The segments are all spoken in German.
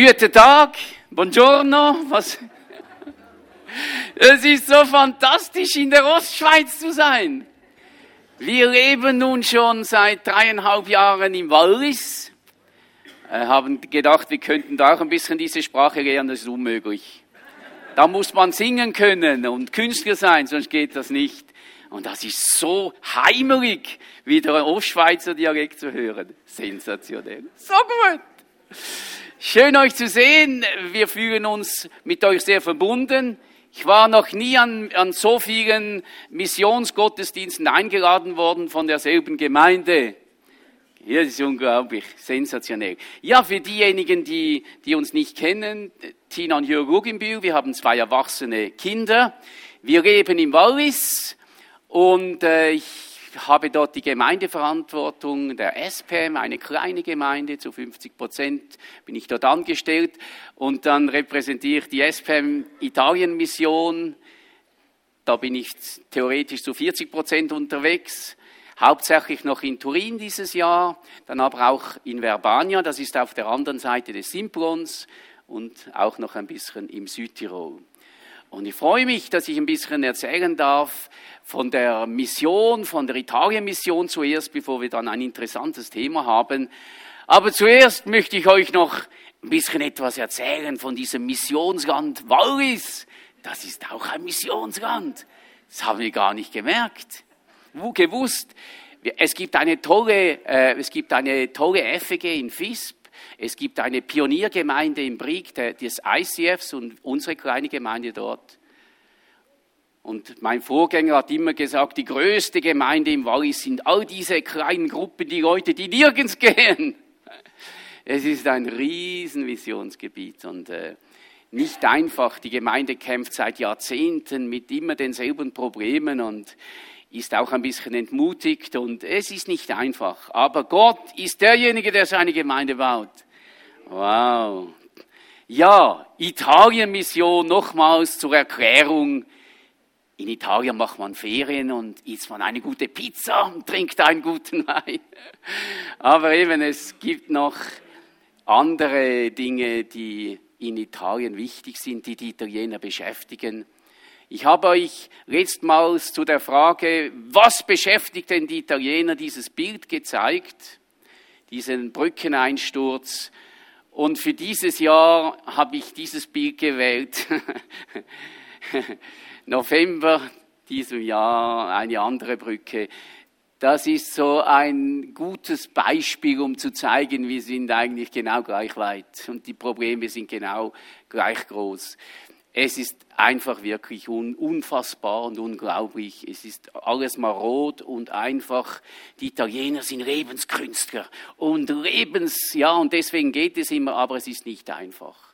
Guten Tag, buongiorno. Was? Es ist so fantastisch, in der Ostschweiz zu sein. Wir leben nun schon seit dreieinhalb Jahren im Wallis. Äh, haben gedacht, wir könnten da auch ein bisschen diese Sprache lernen, das ist unmöglich. Da muss man singen können und Künstler sein, sonst geht das nicht. Und das ist so heimelig, wieder ein Ostschweizer Dialekt zu hören. Sensationell. So gut. Schön euch zu sehen. Wir fühlen uns mit euch sehr verbunden. Ich war noch nie an, an so vielen Missionsgottesdiensten eingeladen worden von derselben Gemeinde. Hier ist unglaublich, sensationell. Ja, für diejenigen, die, die uns nicht kennen, Tina und Jörg Ruginbühl, wir haben zwei erwachsene Kinder. Wir leben im Wallis und äh, ich habe dort die Gemeindeverantwortung der SPM, eine kleine Gemeinde, zu 50 Prozent bin ich dort angestellt. Und dann repräsentiere ich die SPM Italien Mission. Da bin ich theoretisch zu 40 Prozent unterwegs. Hauptsächlich noch in Turin dieses Jahr, dann aber auch in Verbania, das ist auf der anderen Seite des Simplons und auch noch ein bisschen im Südtirol. Und ich freue mich, dass ich ein bisschen erzählen darf von der Mission, von der Italien-Mission zuerst, bevor wir dann ein interessantes Thema haben. Aber zuerst möchte ich euch noch ein bisschen etwas erzählen von diesem Missionsland Wallis. Das ist auch ein Missionsland. Das haben wir gar nicht gemerkt. Wo gewusst. Es gibt eine tolle, äh, es gibt eine tolle FEG in Visp. Es gibt eine Pioniergemeinde im Brieg des ICFs und unsere kleine Gemeinde dort. Und mein Vorgänger hat immer gesagt, die größte Gemeinde im Wallis sind all diese kleinen Gruppen, die Leute, die nirgends gehen. Es ist ein riesen Visionsgebiet und äh, nicht einfach. Die Gemeinde kämpft seit Jahrzehnten mit immer denselben Problemen und ist auch ein bisschen entmutigt und es ist nicht einfach. Aber Gott ist derjenige, der seine Gemeinde baut. Wow. Ja, Italien-Mission nochmals zur Erklärung. In Italien macht man Ferien und isst man eine gute Pizza und trinkt einen guten Wein. Aber eben, es gibt noch andere Dinge, die in Italien wichtig sind, die die Italiener beschäftigen. Ich habe euch letztmals zu der Frage, was beschäftigt denn die Italiener, dieses Bild gezeigt, diesen Brückeneinsturz. Und für dieses Jahr habe ich dieses Bild gewählt. November diesem Jahr eine andere Brücke. Das ist so ein gutes Beispiel, um zu zeigen, wir sind eigentlich genau gleich weit und die Probleme sind genau gleich groß. Es ist einfach wirklich un unfassbar und unglaublich. Es ist alles marot und einfach. Die Italiener sind Lebenskünstler und Lebens, ja, und deswegen geht es immer, aber es ist nicht einfach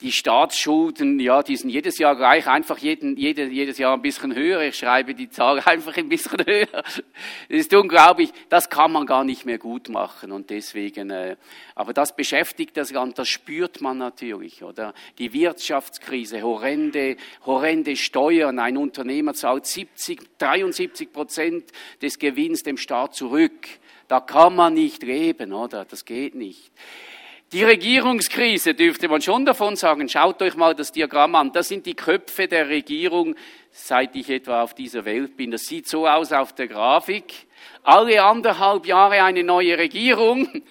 die Staatsschulden, ja, die sind jedes Jahr gleich, einfach jeden, jede, jedes Jahr ein bisschen höher. Ich schreibe die Zahl einfach ein bisschen höher. Das ist unglaublich. Das kann man gar nicht mehr gut machen und deswegen, äh, aber das beschäftigt das Land, das spürt man natürlich, oder? Die Wirtschaftskrise, horrende, horrende Steuern. Ein Unternehmer zahlt 70, 73 Prozent des Gewinns dem Staat zurück. Da kann man nicht leben, oder? Das geht nicht. Die Regierungskrise dürfte man schon davon sagen. Schaut euch mal das Diagramm an. Das sind die Köpfe der Regierung, seit ich etwa auf dieser Welt bin. Das sieht so aus auf der Grafik. Alle anderthalb Jahre eine neue Regierung.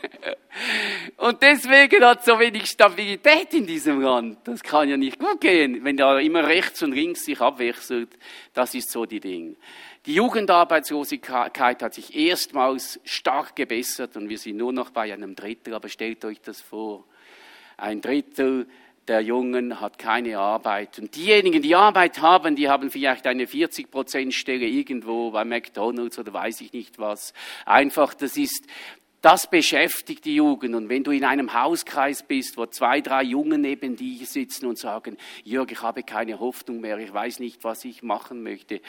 Und deswegen hat so wenig Stabilität in diesem Land. Das kann ja nicht gut gehen, wenn da immer rechts und links sich abwechselt. Das ist so die Ding. Die Jugendarbeitslosigkeit hat sich erstmals stark gebessert und wir sind nur noch bei einem Drittel. Aber stellt euch das vor. Ein Drittel der Jungen hat keine Arbeit. Und diejenigen, die Arbeit haben, die haben vielleicht eine 40-Prozent-Stelle irgendwo bei McDonalds oder weiß ich nicht was. Einfach, das ist, das beschäftigt die Jugend. Und wenn du in einem Hauskreis bist, wo zwei, drei Jungen neben dir sitzen und sagen, Jörg, ich habe keine Hoffnung mehr, ich weiß nicht, was ich machen möchte,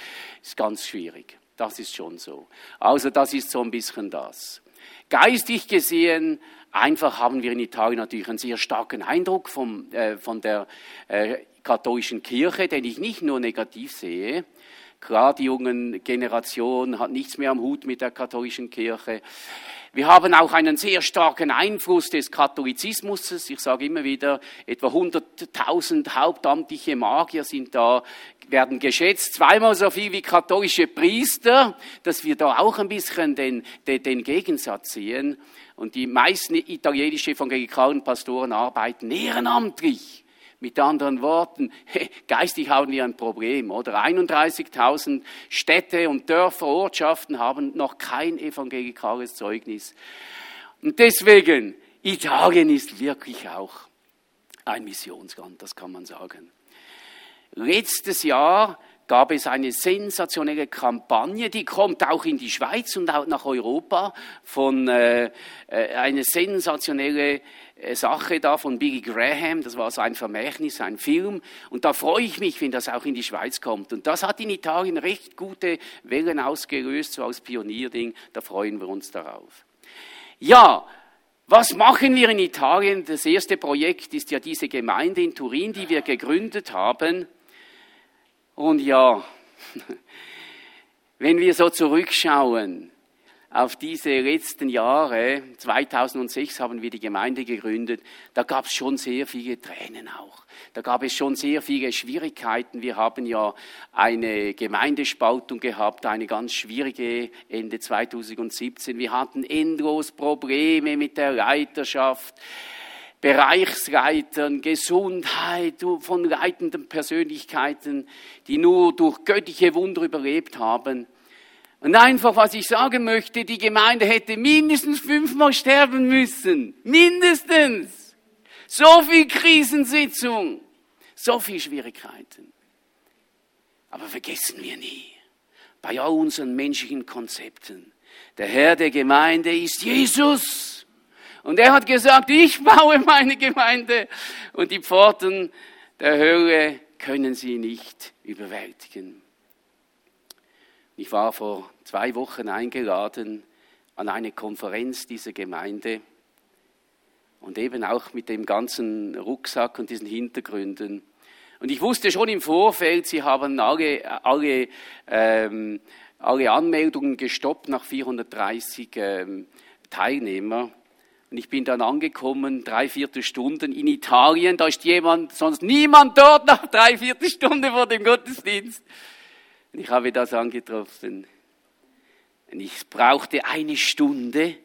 ist ganz schwierig. Das ist schon so. Also das ist so ein bisschen das. Geistig gesehen, einfach haben wir in Italien natürlich einen sehr starken Eindruck vom, äh, von der äh, katholischen Kirche, den ich nicht nur negativ sehe. Klar, die jungen Generation hat nichts mehr am Hut mit der katholischen Kirche. Wir haben auch einen sehr starken Einfluss des Katholizismus. Ich sage immer wieder, etwa 100.000 hauptamtliche Magier sind da, werden geschätzt, zweimal so viel wie katholische Priester, dass wir da auch ein bisschen den, den, den Gegensatz sehen. Und die meisten italienische evangelikalen Pastoren arbeiten ehrenamtlich. Mit anderen Worten, geistig haben wir ein Problem, oder? 31.000 Städte und Dörfer, Ortschaften haben noch kein evangelikales Zeugnis. Und deswegen, Italien ist wirklich auch ein Missionsland, das kann man sagen. Letztes Jahr gab es eine sensationelle Kampagne, die kommt auch in die Schweiz und auch nach Europa, von äh, äh eine sensationelle äh, Sache da von Billy Graham, das war so ein Vermächtnis, ein Film. Und da freue ich mich, wenn das auch in die Schweiz kommt. Und das hat in Italien recht gute Wellen ausgelöst, so als Pionierding. Da freuen wir uns darauf. Ja, was machen wir in Italien? Das erste Projekt ist ja diese Gemeinde in Turin, die wir gegründet haben. Und ja, wenn wir so zurückschauen auf diese letzten Jahre, 2006 haben wir die Gemeinde gegründet, da gab es schon sehr viele Tränen auch. Da gab es schon sehr viele Schwierigkeiten. Wir haben ja eine Gemeindespaltung gehabt, eine ganz schwierige Ende 2017. Wir hatten endlos Probleme mit der Leiterschaft. Bereichsleitern, Gesundheit von leitenden Persönlichkeiten, die nur durch göttliche Wunder überlebt haben. Und einfach, was ich sagen möchte, die Gemeinde hätte mindestens fünfmal sterben müssen. Mindestens. So viel Krisensitzung. So viel Schwierigkeiten. Aber vergessen wir nie, bei all unseren menschlichen Konzepten, der Herr der Gemeinde ist Jesus. Und er hat gesagt, ich baue meine Gemeinde und die Pforten der Hölle können sie nicht überwältigen. Ich war vor zwei Wochen eingeladen an eine Konferenz dieser Gemeinde und eben auch mit dem ganzen Rucksack und diesen Hintergründen. Und ich wusste schon im Vorfeld, sie haben alle, alle, ähm, alle Anmeldungen gestoppt nach 430 ähm, Teilnehmer. Und ich bin dann angekommen, drei, vierte Stunden in Italien. Da ist jemand, sonst niemand dort nach drei, vierte Stunde vor dem Gottesdienst. Und ich habe das angetroffen. Und ich brauchte eine Stunde,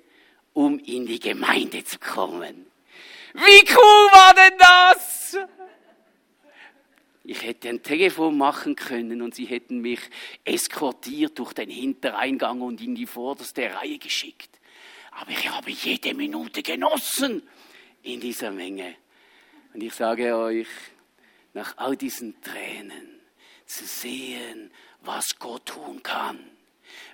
um in die Gemeinde zu kommen. Wie cool war denn das? Ich hätte ein Telefon machen können und sie hätten mich eskortiert durch den Hintereingang und in die vorderste Reihe geschickt. Aber ich habe jede Minute genossen in dieser Menge. Und ich sage euch, nach all diesen Tränen zu sehen, was Gott tun kann,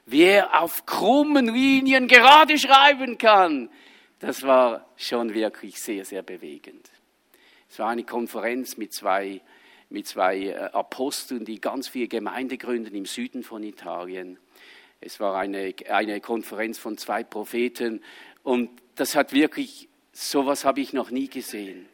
wie er auf krummen Linien gerade schreiben kann, das war schon wirklich sehr, sehr bewegend. Es war eine Konferenz mit zwei, mit zwei äh, Aposteln, die ganz viele Gemeinde gründen im Süden von Italien. Es war eine, eine Konferenz von zwei Propheten und das hat wirklich, sowas habe ich noch nie gesehen.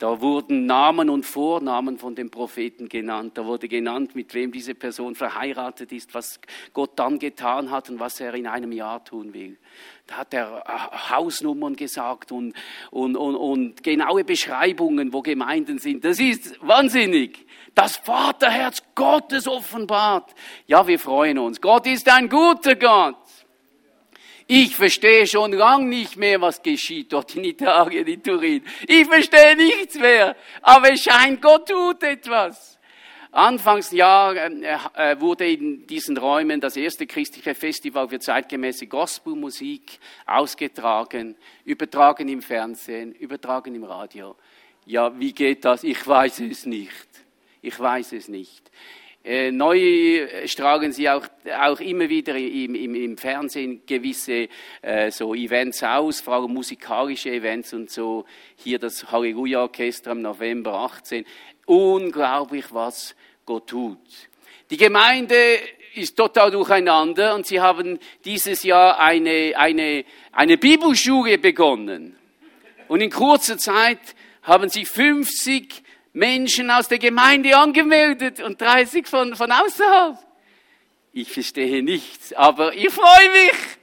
Da wurden Namen und Vornamen von den Propheten genannt. Da wurde genannt, mit wem diese Person verheiratet ist, was Gott dann getan hat und was er in einem Jahr tun will. Da hat er äh, Hausnummern gesagt und, und, und, und genaue Beschreibungen, wo Gemeinden sind. Das ist wahnsinnig. Das Vaterherz Gottes offenbart. Ja, wir freuen uns. Gott ist ein guter Gott. Ich verstehe schon lang nicht mehr, was geschieht dort in Italien, in Turin. Ich verstehe nichts mehr. Aber es scheint, Gott tut etwas. Anfangsjahr äh, äh, wurde in diesen Räumen das erste christliche Festival für zeitgemäße Gospelmusik ausgetragen, übertragen im Fernsehen, übertragen im Radio. Ja, wie geht das? Ich weiß es nicht. Ich weiß es nicht. Äh, neu strahlen sie auch, auch immer wieder im, im, im Fernsehen gewisse äh, so Events aus, vor allem musikalische Events und so. Hier das Halleluja-Orchester im November 18. Unglaublich, was Gott tut. Die Gemeinde ist total durcheinander und sie haben dieses Jahr eine, eine, eine Bibelschule begonnen. Und in kurzer Zeit haben sie 50 Menschen aus der Gemeinde angemeldet und 30 von, von außerhalb. Ich verstehe nichts, aber ich freue mich.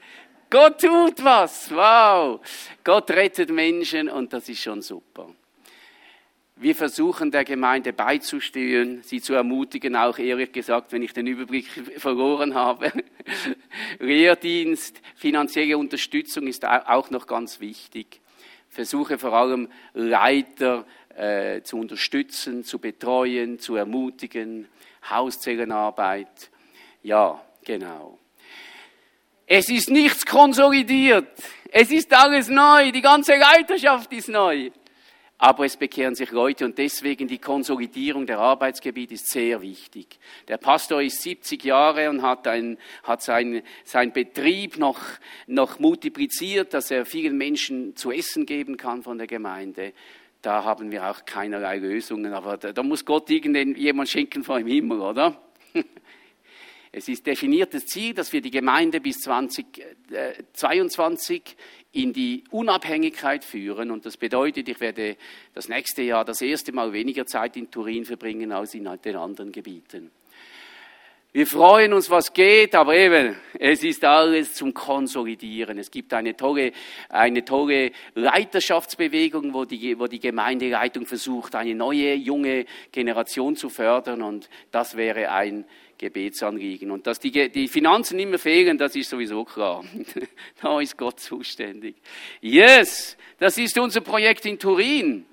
Gott tut was. Wow. Gott rettet Menschen und das ist schon super. Wir versuchen der Gemeinde beizustehen, sie zu ermutigen, auch ehrlich gesagt, wenn ich den Überblick verloren habe. Lehrdienst, finanzielle Unterstützung ist auch noch ganz wichtig. Versuche vor allem Leiter äh, zu unterstützen, zu betreuen, zu ermutigen, Hauszellenarbeit. Ja, genau. Es ist nichts konsolidiert. Es ist alles neu. Die ganze Leiterschaft ist neu. Aber es bekehren sich Leute und deswegen die Konsolidierung der Arbeitsgebiete ist sehr wichtig. Der Pastor ist 70 Jahre und hat, ein, hat sein, sein Betrieb noch, noch multipliziert, dass er vielen Menschen zu essen geben kann von der Gemeinde. Da haben wir auch keinerlei Lösungen, aber da, da muss Gott irgendjemand schenken vor dem Himmel, oder? Es ist definiertes Ziel, dass wir die Gemeinde bis 2022 äh, in die Unabhängigkeit führen. Und das bedeutet, ich werde das nächste Jahr das erste Mal weniger Zeit in Turin verbringen als in den anderen Gebieten. Wir freuen uns, was geht, aber eben, es ist alles zum Konsolidieren. Es gibt eine tolle, eine tolle Leiterschaftsbewegung, wo die, wo die Gemeindeleitung versucht, eine neue, junge Generation zu fördern und das wäre ein Gebetsanliegen. Und dass die, die Finanzen immer fehlen, das ist sowieso klar. da ist Gott zuständig. Yes, das ist unser Projekt in Turin.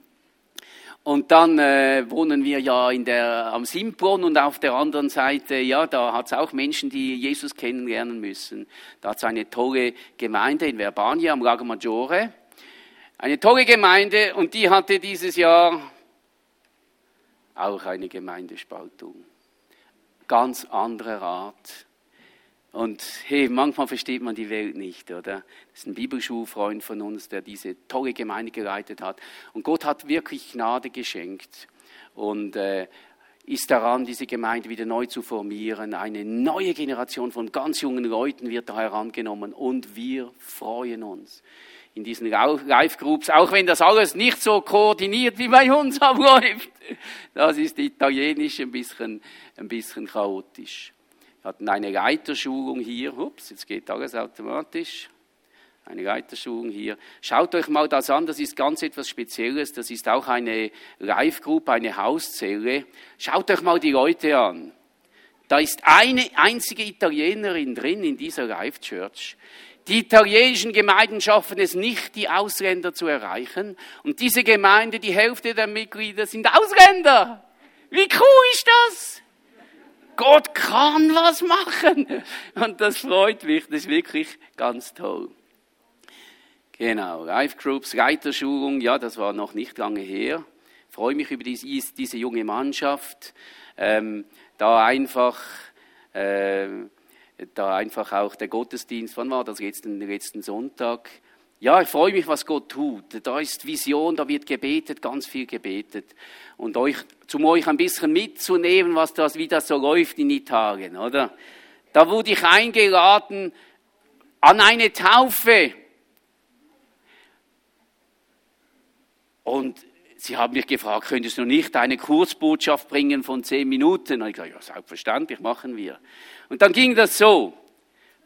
Und dann äh, wohnen wir ja in der, am Simplon und auf der anderen Seite, ja, da hat es auch Menschen, die Jesus kennenlernen müssen. Da hat es eine tolle Gemeinde in Verbania am Lago Maggiore. Eine tolle Gemeinde und die hatte dieses Jahr auch eine Gemeindespaltung ganz anderer Art. Und hey, manchmal versteht man die Welt nicht, oder? Das ist ein Bibelschulfreund von uns, der diese tolle Gemeinde geleitet hat. Und Gott hat wirklich Gnade geschenkt und äh, ist daran, diese Gemeinde wieder neu zu formieren. Eine neue Generation von ganz jungen Leuten wird da herangenommen und wir freuen uns in diesen Live-Groups, auch wenn das alles nicht so koordiniert wie bei uns abläuft. Das ist italienisch ein bisschen, ein bisschen chaotisch. Hatten eine Leiterschulung hier. Ups, jetzt geht alles automatisch. Eine Leiterschulung hier. Schaut euch mal das an, das ist ganz etwas Spezielles. Das ist auch eine Live-Group, eine Hauszelle. Schaut euch mal die Leute an. Da ist eine einzige Italienerin drin in dieser Live-Church. Die italienischen Gemeinden schaffen es nicht, die Ausländer zu erreichen. Und diese Gemeinde, die Hälfte der Mitglieder sind Ausländer. Wie cool ist das? Gott kann was machen. Und das freut mich. Das ist wirklich ganz toll. Genau. Life Groups, Leiterschulung. Ja, das war noch nicht lange her. Ich freue mich über diese, diese junge Mannschaft. Ähm, da einfach, äh, da einfach auch der Gottesdienst, wann war das, letzten, letzten Sonntag? Ja, ich freue mich, was Gott tut. Da ist Vision, da wird gebetet, ganz viel gebetet. Und euch, zum euch ein bisschen mitzunehmen, was das, wie das so läuft in Italien, oder? Da wurde ich eingeladen an eine Taufe. Und Sie haben mich gefragt, könntest du nicht eine Kurzbotschaft bringen von zehn Minuten? Und ich gesagt, ja, selbstverständlich, machen wir. Und dann ging das so.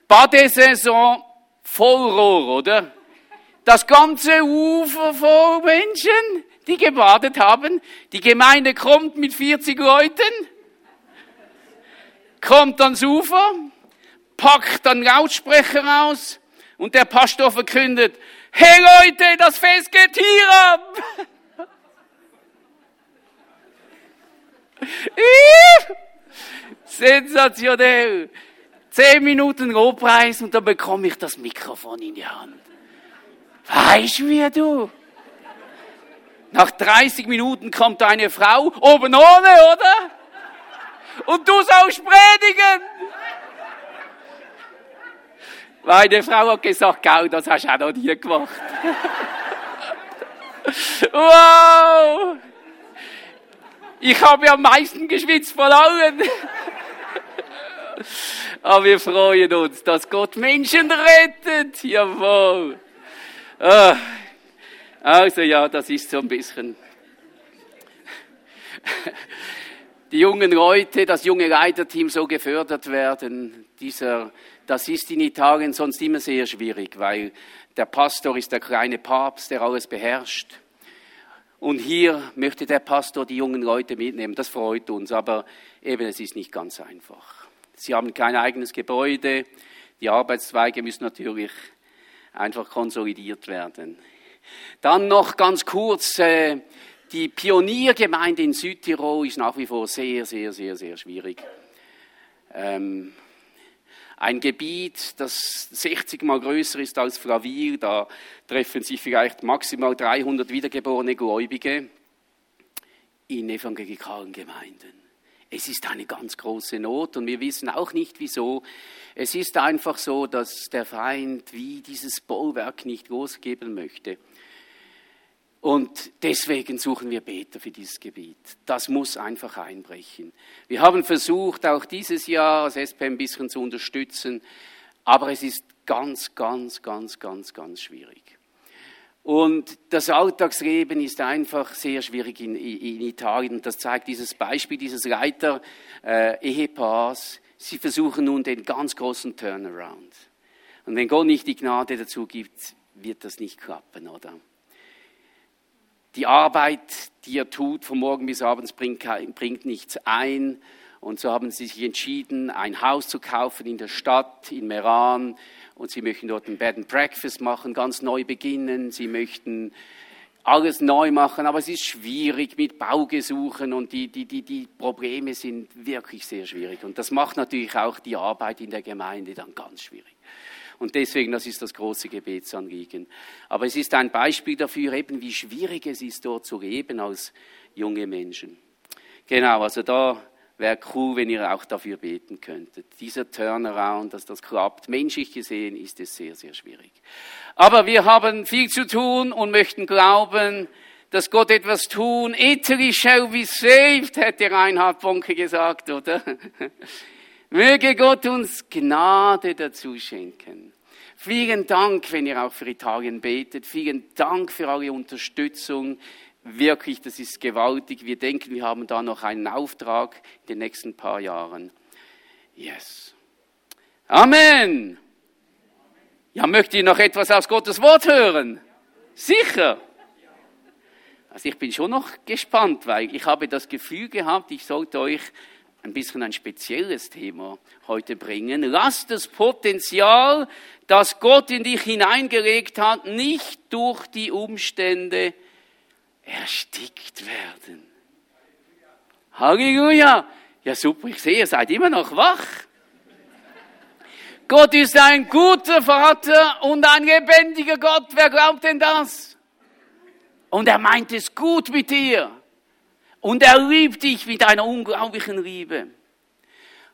Badesaison Vollrohr, oder? Das ganze Ufer voll Menschen, die gebadet haben. Die Gemeinde kommt mit 40 Leuten, kommt ans Ufer, packt dann Lautsprecher raus und der Pastor verkündet, hey Leute, das Fest geht hier ab! Sensationell. Zehn Minuten Lobpreis und dann bekomme ich das Mikrofon in die Hand. Weißt wie du? Nach 30 Minuten kommt eine Frau, oben ohne, oder? Und du sollst predigen. Meine Frau hat gesagt, Gau, das hast du auch noch nie gemacht. wow! Ich habe am meisten geschwitzt von allen. Aber wir freuen uns, dass Gott Menschen rettet. Jawohl. Ah. Also ja, das ist so ein bisschen. Die jungen Leute, das junge Leiterteam so gefördert werden, dieser, Das ist in Italien sonst immer sehr schwierig, weil der Pastor ist der kleine Papst, der alles beherrscht. Und hier möchte der Pastor die jungen Leute mitnehmen. Das freut uns, aber eben es ist nicht ganz einfach. Sie haben kein eigenes Gebäude. Die Arbeitszweige müssen natürlich einfach konsolidiert werden. Dann noch ganz kurz, äh, die Pioniergemeinde in Südtirol ist nach wie vor sehr, sehr, sehr, sehr schwierig. Ähm, ein Gebiet, das 60 mal größer ist als Flavir, da treffen sich vielleicht maximal 300 wiedergeborene Gläubige in evangelikalen Gemeinden. Es ist eine ganz große Not und wir wissen auch nicht wieso. Es ist einfach so, dass der Feind wie dieses Bollwerk nicht losgeben möchte. Und deswegen suchen wir Beter für dieses Gebiet. Das muss einfach einbrechen. Wir haben versucht, auch dieses Jahr als SP ein bisschen zu unterstützen, aber es ist ganz, ganz, ganz, ganz, ganz schwierig. Und das Alltagsleben ist einfach sehr schwierig in, in Italien. Das zeigt dieses Beispiel dieses Leiter-Ehepaars. Äh, Sie versuchen nun den ganz großen Turnaround. Und wenn Gott nicht die Gnade dazu gibt, wird das nicht klappen, oder? Die Arbeit, die er tut, von morgen bis abends, bringt, bringt nichts ein. Und so haben sie sich entschieden, ein Haus zu kaufen in der Stadt, in Meran. Und sie möchten dort ein Bed and Breakfast machen, ganz neu beginnen. Sie möchten alles neu machen, aber es ist schwierig mit Baugesuchen und die, die, die, die Probleme sind wirklich sehr schwierig. Und das macht natürlich auch die Arbeit in der Gemeinde dann ganz schwierig. Und deswegen, das ist das große Gebetsanliegen. Aber es ist ein Beispiel dafür, eben wie schwierig es ist, dort zu leben als junge Menschen. Genau, also da wäre cool, wenn ihr auch dafür beten könntet. Dieser Turnaround, dass das klappt, menschlich gesehen ist es sehr, sehr schwierig. Aber wir haben viel zu tun und möchten glauben, dass Gott etwas tun. Italy shall be saved, hätte Reinhard Bonke gesagt, oder? Möge Gott uns Gnade dazu schenken. Vielen Dank, wenn ihr auch für Italien betet. Vielen Dank für eure Unterstützung. Wirklich, das ist gewaltig. Wir denken, wir haben da noch einen Auftrag in den nächsten paar Jahren. Yes. Amen. Ja, möchtet ihr noch etwas aus Gottes Wort hören? Sicher. Also ich bin schon noch gespannt, weil ich habe das Gefühl gehabt, ich sollte euch ein bisschen ein spezielles Thema heute bringen. Lass das Potenzial, das Gott in dich hineingelegt hat, nicht durch die Umstände erstickt werden. Halleluja! Ja super, ich sehe, ihr seid immer noch wach. Gott ist ein guter Vater und ein lebendiger Gott. Wer glaubt denn das? Und er meint es gut mit dir. Und er liebt dich mit einer unglaublichen Liebe.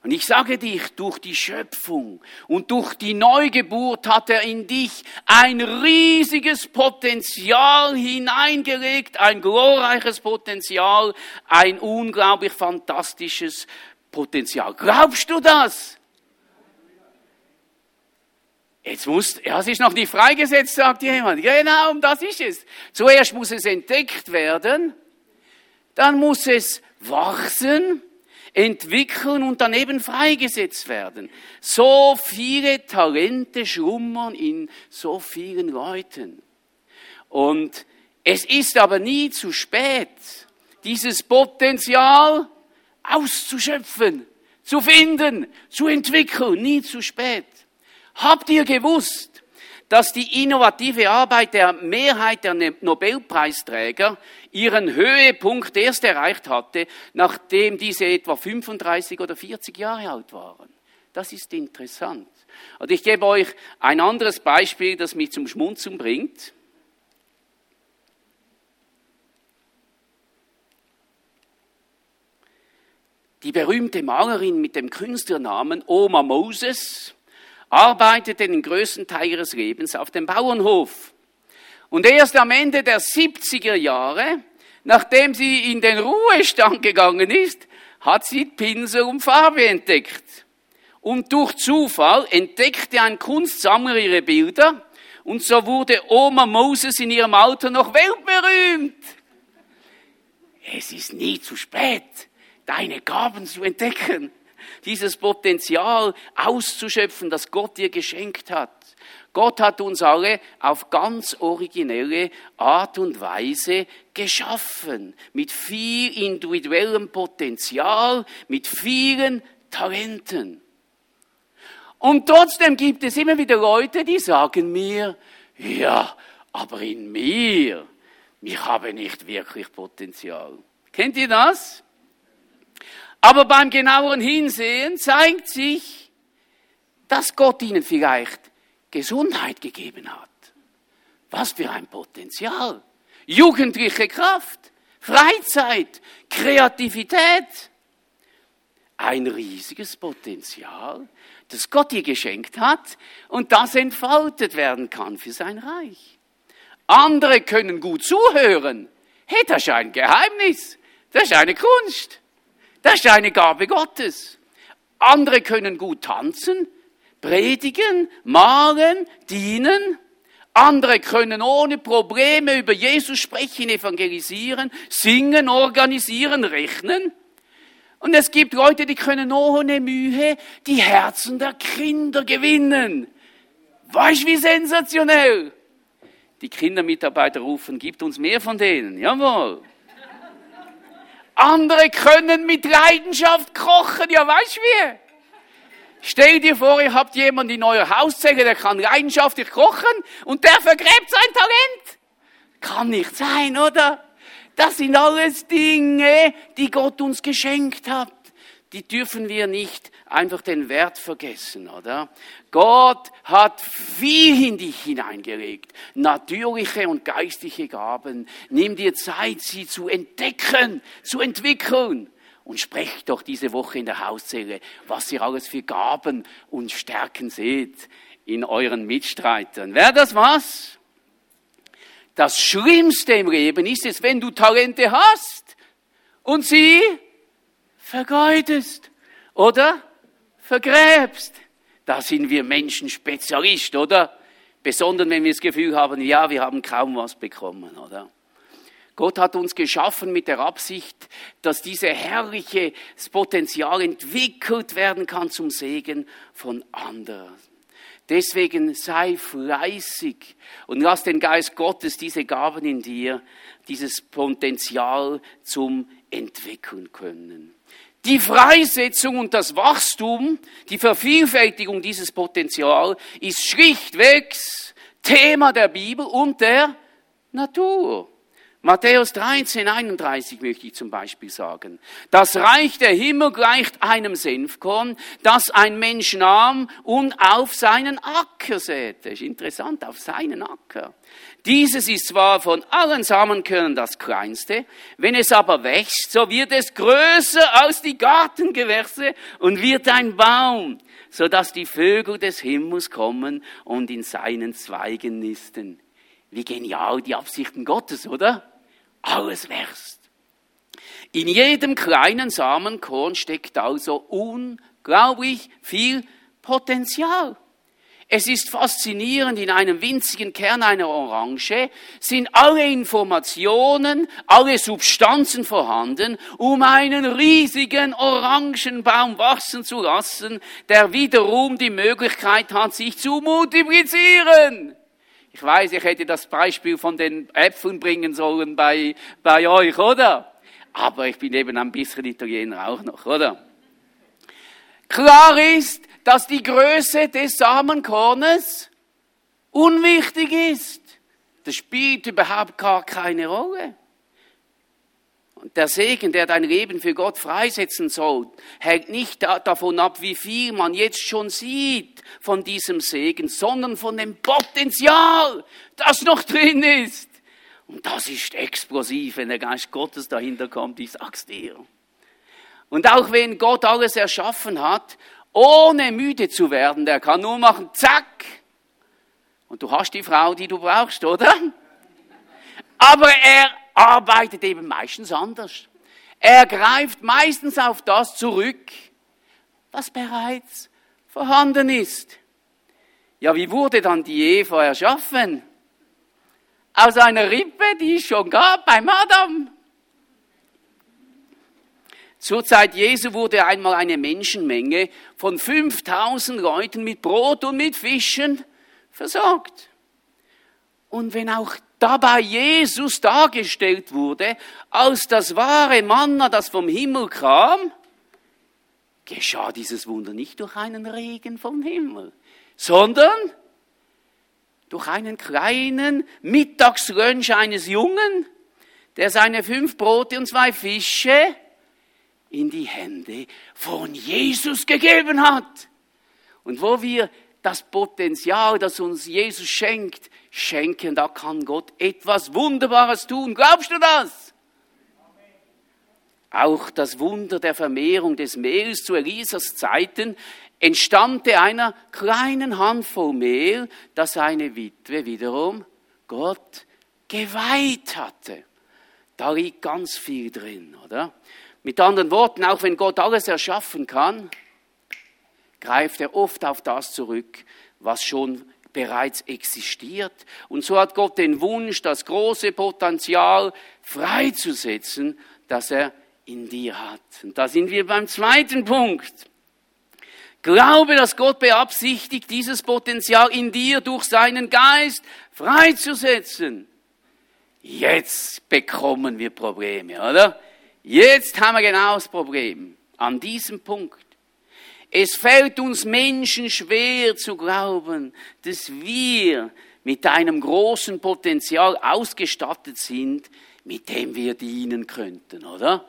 Und ich sage dich, durch die Schöpfung und durch die Neugeburt hat er in dich ein riesiges Potenzial hineingelegt, ein glorreiches Potenzial, ein unglaublich fantastisches Potenzial. Glaubst du das? Jetzt muss, ja, es ist noch nicht freigesetzt, sagt jemand. Genau, um das ist es. Zuerst muss es entdeckt werden dann muss es wachsen, entwickeln und daneben freigesetzt werden. So viele Talente schlummern in so vielen Leuten. Und es ist aber nie zu spät, dieses Potenzial auszuschöpfen, zu finden, zu entwickeln, nie zu spät. Habt ihr gewusst, dass die innovative Arbeit der Mehrheit der ne- Nobelpreisträger ihren Höhepunkt erst erreicht hatte, nachdem diese etwa 35 oder 40 Jahre alt waren. Das ist interessant. Und ich gebe euch ein anderes Beispiel, das mich zum Schmunzeln bringt. Die berühmte Malerin mit dem Künstlernamen Oma Moses arbeitete den größten Teil ihres Lebens auf dem Bauernhof. Und erst am Ende der 70er Jahre, nachdem sie in den Ruhestand gegangen ist, hat sie Pinsel und Farbe entdeckt. Und durch Zufall entdeckte ein Kunstsammler ihre Bilder und so wurde Oma Moses in ihrem Alter noch weltberühmt. Es ist nie zu spät, deine Gaben zu entdecken. Dieses Potenzial auszuschöpfen, das Gott dir geschenkt hat. Gott hat uns alle auf ganz originelle Art und Weise geschaffen, mit viel individuellem Potenzial, mit vielen Talenten. Und trotzdem gibt es immer wieder Leute, die sagen mir, ja, aber in mir, ich habe nicht wirklich Potenzial. Kennt ihr das? Aber beim genaueren Hinsehen zeigt sich, dass Gott ihnen vielleicht Gesundheit gegeben hat. Was für ein Potenzial. Jugendliche Kraft, Freizeit, Kreativität. Ein riesiges Potenzial, das Gott ihr geschenkt hat und das entfaltet werden kann für sein Reich. Andere können gut zuhören. Hey, das ist ein Geheimnis. Das ist eine Kunst. Das ist eine Gabe Gottes. Andere können gut tanzen predigen, malen, dienen. Andere können ohne Probleme über Jesus sprechen, evangelisieren, singen, organisieren, rechnen. Und es gibt Leute, die können ohne Mühe die Herzen der Kinder gewinnen. Weißt du, wie sensationell? Die Kindermitarbeiter rufen, gibt uns mehr von denen. Jawohl. Andere können mit Leidenschaft kochen. Ja, weißt du wie? Stell dir vor, ihr habt jemanden in eurer Hauszelle, der kann leidenschaftlich kochen und der vergräbt sein Talent. Kann nicht sein, oder? Das sind alles Dinge, die Gott uns geschenkt hat. Die dürfen wir nicht einfach den Wert vergessen, oder? Gott hat viel in dich hineingelegt. Natürliche und geistliche Gaben. Nimm dir Zeit, sie zu entdecken, zu entwickeln und sprecht doch diese Woche in der Hauszelle, was ihr alles für Gaben und Stärken seht in euren Mitstreitern. Wäre das was? Das Schlimmste im Leben ist es, wenn du Talente hast und sie vergeudest oder vergräbst. Da sind wir Menschen Spezialist, oder? Besonders wenn wir das Gefühl haben, ja, wir haben kaum was bekommen, oder? Gott hat uns geschaffen mit der Absicht, dass diese herrliche Potenzial entwickelt werden kann zum Segen von anderen. Deswegen sei fleißig und lass den Geist Gottes diese Gaben in dir, dieses Potenzial zum entwickeln können. Die Freisetzung und das Wachstum, die Vervielfältigung dieses Potenzial ist schlichtweg Thema der Bibel und der Natur. Matthäus 13, 31 möchte ich zum Beispiel sagen. Das Reich der Himmel gleicht einem Senfkorn, das ein Mensch nahm und auf seinen Acker säte. Ist interessant, auf seinen Acker. Dieses ist zwar von allen Samenkörnern das kleinste, wenn es aber wächst, so wird es größer als die Gartengewächse und wird ein Baum, so dass die Vögel des Himmels kommen und in seinen Zweigen nisten. Wie genial die Absichten Gottes, oder? Alles wächst. In jedem kleinen Samenkorn steckt also unglaublich viel Potenzial. Es ist faszinierend, in einem winzigen Kern einer Orange sind alle Informationen, alle Substanzen vorhanden, um einen riesigen Orangenbaum wachsen zu lassen, der wiederum die Möglichkeit hat, sich zu multiplizieren. Ich weiß, ich hätte das Beispiel von den Äpfeln bringen sollen bei, bei euch, oder? Aber ich bin eben ein bisschen Italiener auch noch, oder? Klar ist, dass die Größe des Samenkornes unwichtig ist. Das spielt überhaupt gar keine Rolle. Der Segen, der dein Leben für Gott freisetzen soll, hängt nicht davon ab, wie viel man jetzt schon sieht von diesem Segen, sondern von dem Potenzial, das noch drin ist. Und das ist explosiv, wenn der Geist Gottes dahinter kommt, ich sag's dir. Und auch wenn Gott alles erschaffen hat, ohne müde zu werden, der kann nur machen, zack. Und du hast die Frau, die du brauchst, oder? Aber er arbeitet eben meistens anders. Er greift meistens auf das zurück, was bereits vorhanden ist. Ja, wie wurde dann die Eva erschaffen? Aus einer Rippe, die es schon gab beim Adam. Zur Zeit Jesu wurde einmal eine Menschenmenge von 5000 Leuten mit Brot und mit Fischen versorgt. Und wenn auch dabei Jesus dargestellt wurde als das wahre Manna, das vom Himmel kam, geschah dieses Wunder nicht durch einen Regen vom Himmel, sondern durch einen kleinen Mittagslunch eines Jungen, der seine fünf Brote und zwei Fische in die Hände von Jesus gegeben hat. Und wo wir das Potenzial, das uns Jesus schenkt, schenken, da kann Gott etwas Wunderbares tun. Glaubst du das? Auch das Wunder der Vermehrung des Mehls zu Elisas Zeiten entstammte einer kleinen Handvoll Mehl, das seine Witwe wiederum Gott geweiht hatte. Da liegt ganz viel drin, oder? Mit anderen Worten, auch wenn Gott alles erschaffen kann, greift er oft auf das zurück, was schon bereits existiert. Und so hat Gott den Wunsch, das große Potenzial freizusetzen, das er in dir hat. Und da sind wir beim zweiten Punkt. Glaube, dass Gott beabsichtigt, dieses Potenzial in dir durch seinen Geist freizusetzen. Jetzt bekommen wir Probleme, oder? Jetzt haben wir genau das Problem. An diesem Punkt. Es fällt uns Menschen schwer zu glauben, dass wir mit einem großen Potenzial ausgestattet sind, mit dem wir dienen könnten, oder?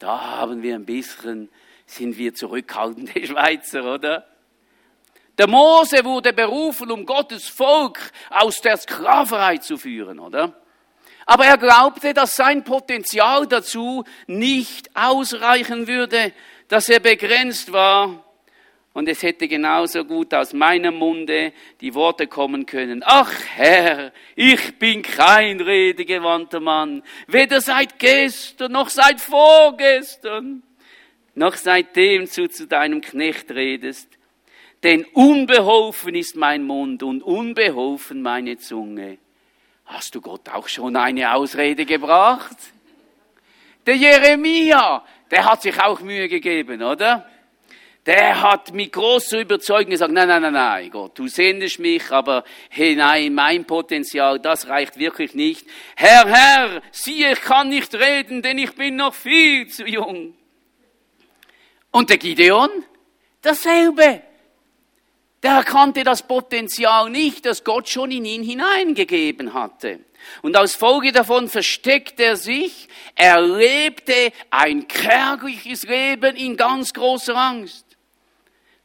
Da haben wir ein bisschen, sind wir zurückhaltende Schweizer, oder? Der Mose wurde berufen, um Gottes Volk aus der Sklaverei zu führen, oder? Aber er glaubte, dass sein Potenzial dazu nicht ausreichen würde, dass er begrenzt war. Und es hätte genauso gut aus meinem Munde die Worte kommen können. Ach Herr, ich bin kein redegewandter Mann, weder seit gestern noch seit vorgestern, noch seitdem du zu deinem Knecht redest. Denn unbeholfen ist mein Mund und unbeholfen meine Zunge. Hast du Gott auch schon eine Ausrede gebracht? Der Jeremia, der hat sich auch Mühe gegeben, oder? Der hat mit großer Überzeugung gesagt, nein, nein, nein, nein, Gott, du sendest mich, aber hey, nein, mein Potenzial, das reicht wirklich nicht. Herr, Herr, siehe, ich kann nicht reden, denn ich bin noch viel zu jung. Und der Gideon? Dasselbe. Der erkannte das Potenzial nicht, das Gott schon in ihn hineingegeben hatte. Und als Folge davon versteckte er sich, er lebte ein kärgliches Leben in ganz großer Angst.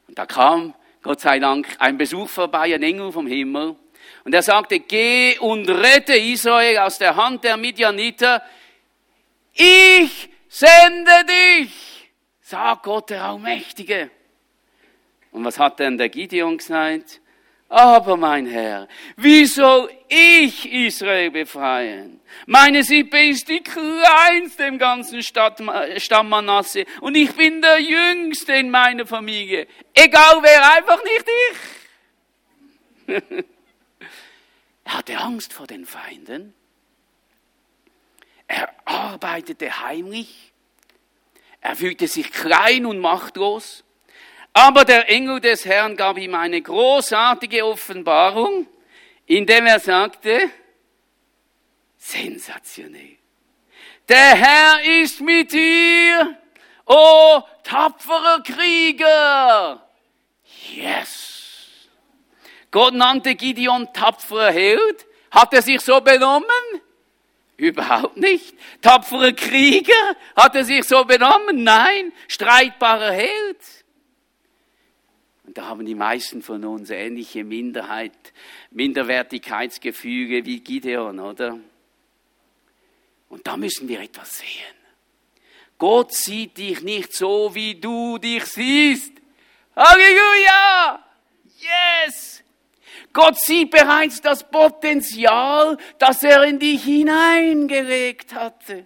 Und da kam, Gott sei Dank, ein Besuch vorbei, ein Engel vom Himmel. Und er sagte, geh und rette Israel aus der Hand der Midianiter. Ich sende dich, sagt Gott der Allmächtige. Und was hat denn der Gideon gesagt? Aber mein Herr, wie soll ich Israel befreien? Meine Sippe ist die kleinste im ganzen Stamm Manasse und ich bin der Jüngste in meiner Familie. Egal wer, einfach nicht ich. er hatte Angst vor den Feinden. Er arbeitete heimlich. Er fühlte sich klein und machtlos. Aber der Engel des Herrn gab ihm eine großartige Offenbarung, indem er sagte, sensationell. Der Herr ist mit dir, o oh, tapferer Krieger. Yes. Gott nannte Gideon tapferer Held. Hat er sich so benommen? Überhaupt nicht. Tapferer Krieger? Hat er sich so benommen? Nein. Streitbarer Held. Und da haben die meisten von uns ähnliche Minderheit, Minderwertigkeitsgefüge wie Gideon, oder? Und da müssen wir etwas sehen. Gott sieht dich nicht so, wie du dich siehst. Halleluja! Yes! Gott sieht bereits das Potenzial, das er in dich hineingelegt hatte.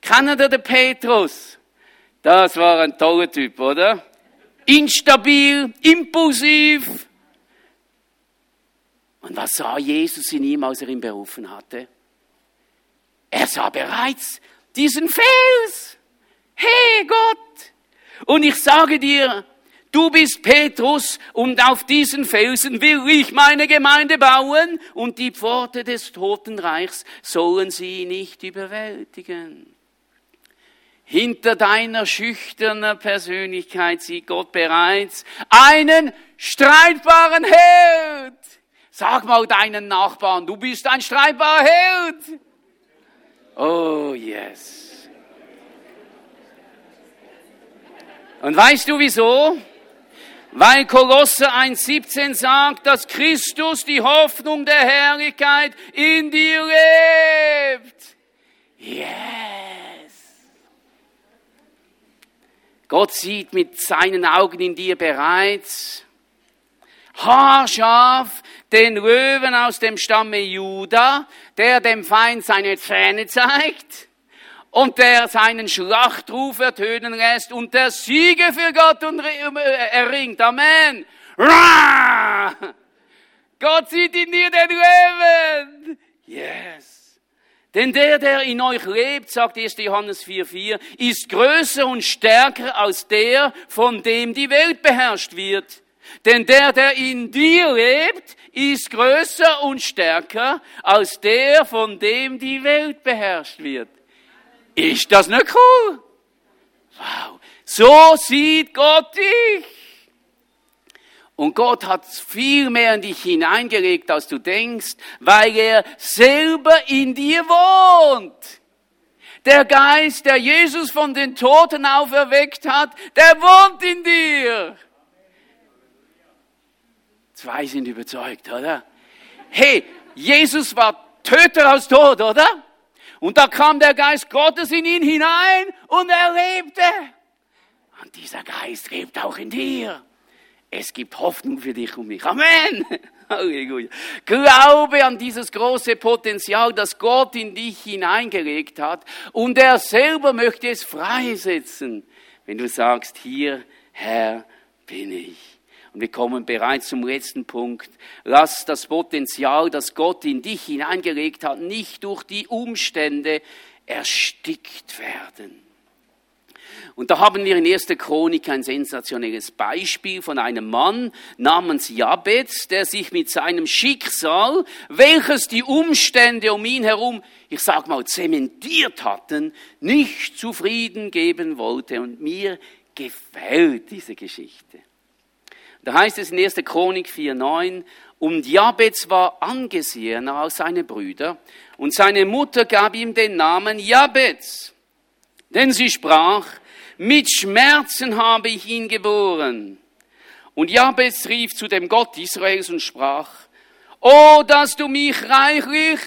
Kanada der Petrus. Das war ein toller Typ, oder? Instabil, impulsiv. Und was sah Jesus in ihm, als er ihn berufen hatte? Er sah bereits diesen Fels. Hey Gott! Und ich sage dir, du bist Petrus und auf diesen Felsen will ich meine Gemeinde bauen und die Pforte des Totenreichs sollen sie nicht überwältigen. Hinter deiner schüchternen Persönlichkeit sieht Gott bereits einen streitbaren Held. Sag mal deinen Nachbarn, du bist ein streitbarer Held. Oh yes. Und weißt du wieso? Weil Kolosse 1,17 sagt, dass Christus die Hoffnung der Herrlichkeit in dir lebt. Yes. Gott sieht mit seinen Augen in dir bereits haarscharf den Löwen aus dem Stamme Juda, der dem Feind seine Zähne zeigt und der seinen Schlachtruf ertönen lässt und der Siege für Gott erringt. Amen. Gott sieht in dir den Löwen. Yes. Denn der, der in euch lebt, sagt 1. Johannes 4,4, ist größer und stärker als der, von dem die Welt beherrscht wird. Denn der, der in dir lebt, ist größer und stärker als der, von dem die Welt beherrscht wird. Ist das nicht cool? Wow. So sieht Gott dich. Und Gott hat viel mehr in dich hineingelegt, als du denkst, weil er selber in dir wohnt. Der Geist, der Jesus von den Toten auferweckt hat, der wohnt in dir. Zwei sind überzeugt, oder? Hey, Jesus war Töter aus Tod, oder? Und da kam der Geist Gottes in ihn hinein und er lebte. Und dieser Geist lebt auch in dir. Es gibt Hoffnung für dich und mich. Amen. Halleluja. Glaube an dieses große Potenzial, das Gott in dich hineingelegt hat. Und er selber möchte es freisetzen. Wenn du sagst, hier, Herr, bin ich. Und wir kommen bereits zum letzten Punkt. Lass das Potenzial, das Gott in dich hineingelegt hat, nicht durch die Umstände erstickt werden. Und da haben wir in 1. Chronik ein sensationelles Beispiel von einem Mann namens Jabez, der sich mit seinem Schicksal, welches die Umstände um ihn herum, ich sag mal, zementiert hatten, nicht zufrieden geben wollte. Und mir gefällt diese Geschichte. Da heißt es in 1. Chronik 4,9, und Jabez war angesehener als seine Brüder, und seine Mutter gab ihm den Namen Jabez. Denn sie sprach, mit Schmerzen habe ich ihn geboren. Und Jabez rief zu dem Gott Israels und sprach, Oh, dass du mich reichlich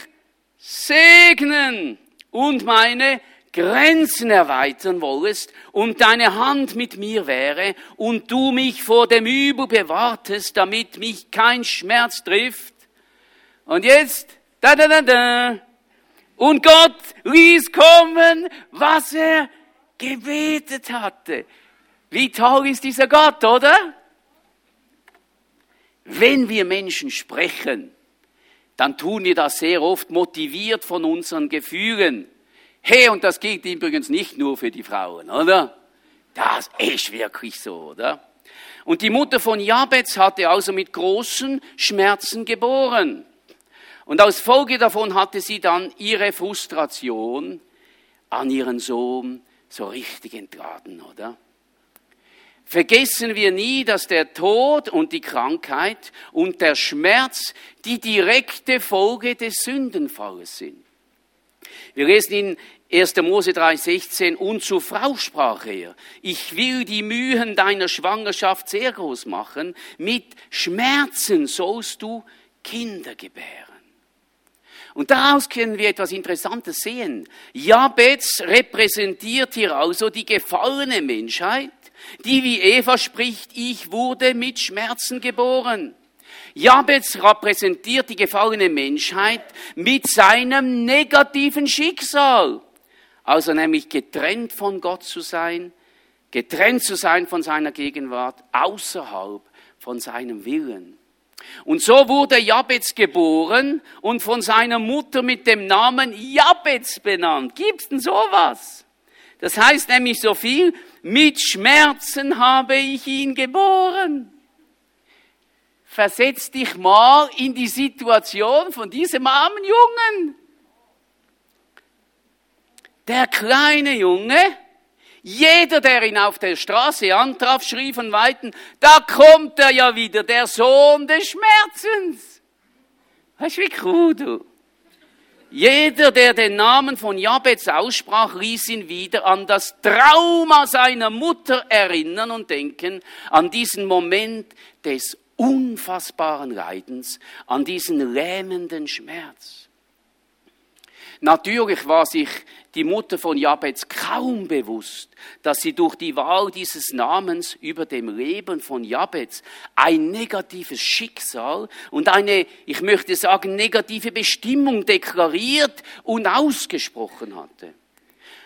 segnen und meine Grenzen erweitern wollest und deine Hand mit mir wäre und du mich vor dem Übel bewahrtest, damit mich kein Schmerz trifft. Und jetzt, da, da, da, da. Und Gott ließ kommen, was er gebetet hatte. Wie toll ist dieser Gott, oder? Wenn wir Menschen sprechen, dann tun wir das sehr oft motiviert von unseren Gefühlen. Hey, und das gilt übrigens nicht nur für die Frauen, oder? Das ist wirklich so, oder? Und die Mutter von Jabez hatte also mit großen Schmerzen geboren. Und als Folge davon hatte sie dann ihre Frustration an ihren Sohn so richtig entladen, oder? Vergessen wir nie, dass der Tod und die Krankheit und der Schmerz die direkte Folge des Sündenfalles sind. Wir lesen in 1. Mose 3,16, und zur Frau sprach er, ich will die Mühen deiner Schwangerschaft sehr groß machen, mit Schmerzen sollst du Kinder gebären. Und daraus können wir etwas Interessantes sehen. Jabez repräsentiert hier also die gefallene Menschheit, die wie Eva spricht, ich wurde mit Schmerzen geboren. Jabez repräsentiert die gefallene Menschheit mit seinem negativen Schicksal. Also nämlich getrennt von Gott zu sein, getrennt zu sein von seiner Gegenwart, außerhalb von seinem Willen. Und so wurde Jabez geboren und von seiner Mutter mit dem Namen Jabez benannt. Gibt's denn sowas? Das heißt nämlich so viel, mit Schmerzen habe ich ihn geboren. Versetz dich mal in die Situation von diesem armen Jungen. Der kleine Junge, jeder, der ihn auf der Straße antraf, schrie von Weitem, da kommt er ja wieder, der Sohn des Schmerzens. Weißt du, wie cool du? Jeder, der den Namen von Jabez aussprach, ließ ihn wieder an das Trauma seiner Mutter erinnern und denken, an diesen Moment des unfassbaren Leidens, an diesen lähmenden Schmerz. Natürlich war sich die Mutter von Jabez kaum bewusst, dass sie durch die Wahl dieses Namens über dem Leben von Jabez ein negatives Schicksal und eine, ich möchte sagen, negative Bestimmung deklariert und ausgesprochen hatte.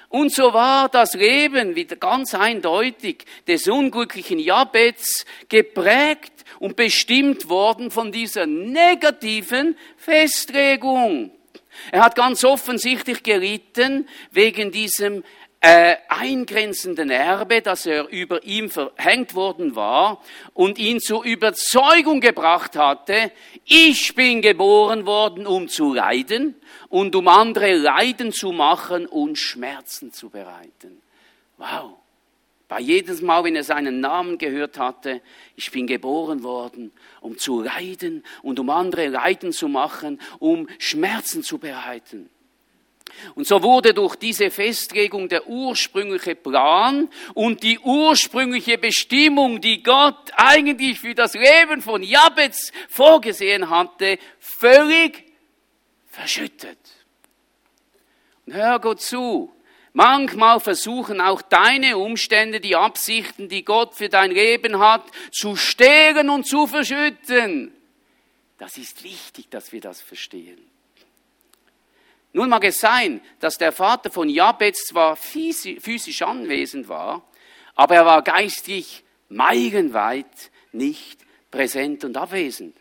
Und so war das Leben wieder ganz eindeutig des unglücklichen Jabez geprägt und bestimmt worden von dieser negativen Festlegung. Er hat ganz offensichtlich gelitten wegen diesem äh, eingrenzenden Erbe, das er über ihm verhängt worden war und ihn zur Überzeugung gebracht hatte, ich bin geboren worden, um zu leiden und um andere Leiden zu machen und Schmerzen zu bereiten. Wow. Bei jedes Mal, wenn er seinen Namen gehört hatte, ich bin geboren worden, um zu leiden und um andere Leiden zu machen, um Schmerzen zu bereiten. Und so wurde durch diese Festlegung der ursprüngliche Plan und die ursprüngliche Bestimmung, die Gott eigentlich für das Leben von Jabez vorgesehen hatte, völlig verschüttet. Und hör Gott zu, Manchmal versuchen auch deine Umstände, die Absichten, die Gott für dein Leben hat, zu stehlen und zu verschütten. Das ist wichtig, dass wir das verstehen. Nun mag es sein, dass der Vater von Jabez zwar physisch anwesend war, aber er war geistig meilenweit nicht präsent und abwesend.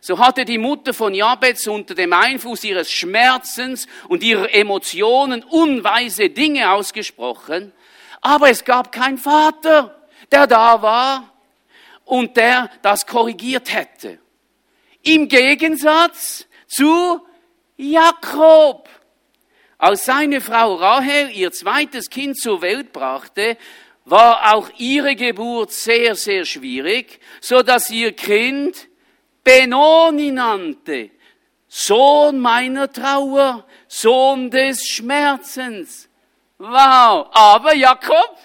So hatte die Mutter von Jabez unter dem Einfluss ihres Schmerzens und ihrer Emotionen unweise Dinge ausgesprochen, aber es gab keinen Vater, der da war und der das korrigiert hätte. Im Gegensatz zu Jakob. Als seine Frau Rahel ihr zweites Kind zur Welt brachte, war auch ihre Geburt sehr, sehr schwierig, so dass ihr Kind Benoni nannte, Sohn meiner Trauer, Sohn des Schmerzens. Wow, aber Jakob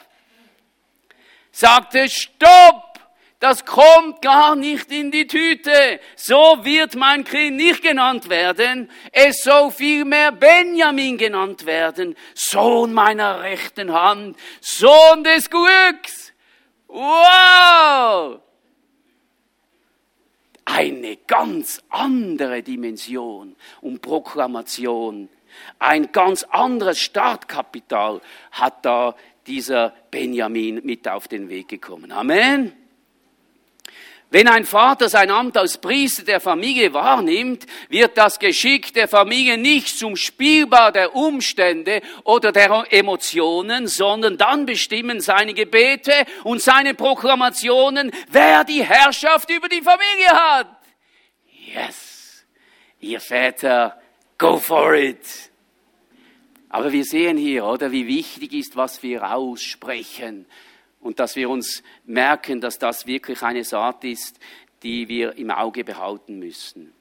sagte, stopp, das kommt gar nicht in die Tüte. So wird mein Kind nicht genannt werden. Es soll vielmehr Benjamin genannt werden. Sohn meiner rechten Hand. Sohn des Glücks. Wow! Eine ganz andere Dimension und Proklamation. Ein ganz anderes Startkapital hat da dieser Benjamin mit auf den Weg gekommen. Amen. Wenn ein Vater sein Amt als Priester der Familie wahrnimmt, wird das Geschick der Familie nicht zum Spielbar der Umstände oder der Emotionen, sondern dann bestimmen seine Gebete und seine Proklamationen, wer die Herrschaft über die Familie hat. Yes, ihr Väter, go for it. Aber wir sehen hier, oder, wie wichtig ist, was wir aussprechen und dass wir uns merken, dass das wirklich eine Saat ist, die wir im Auge behalten müssen.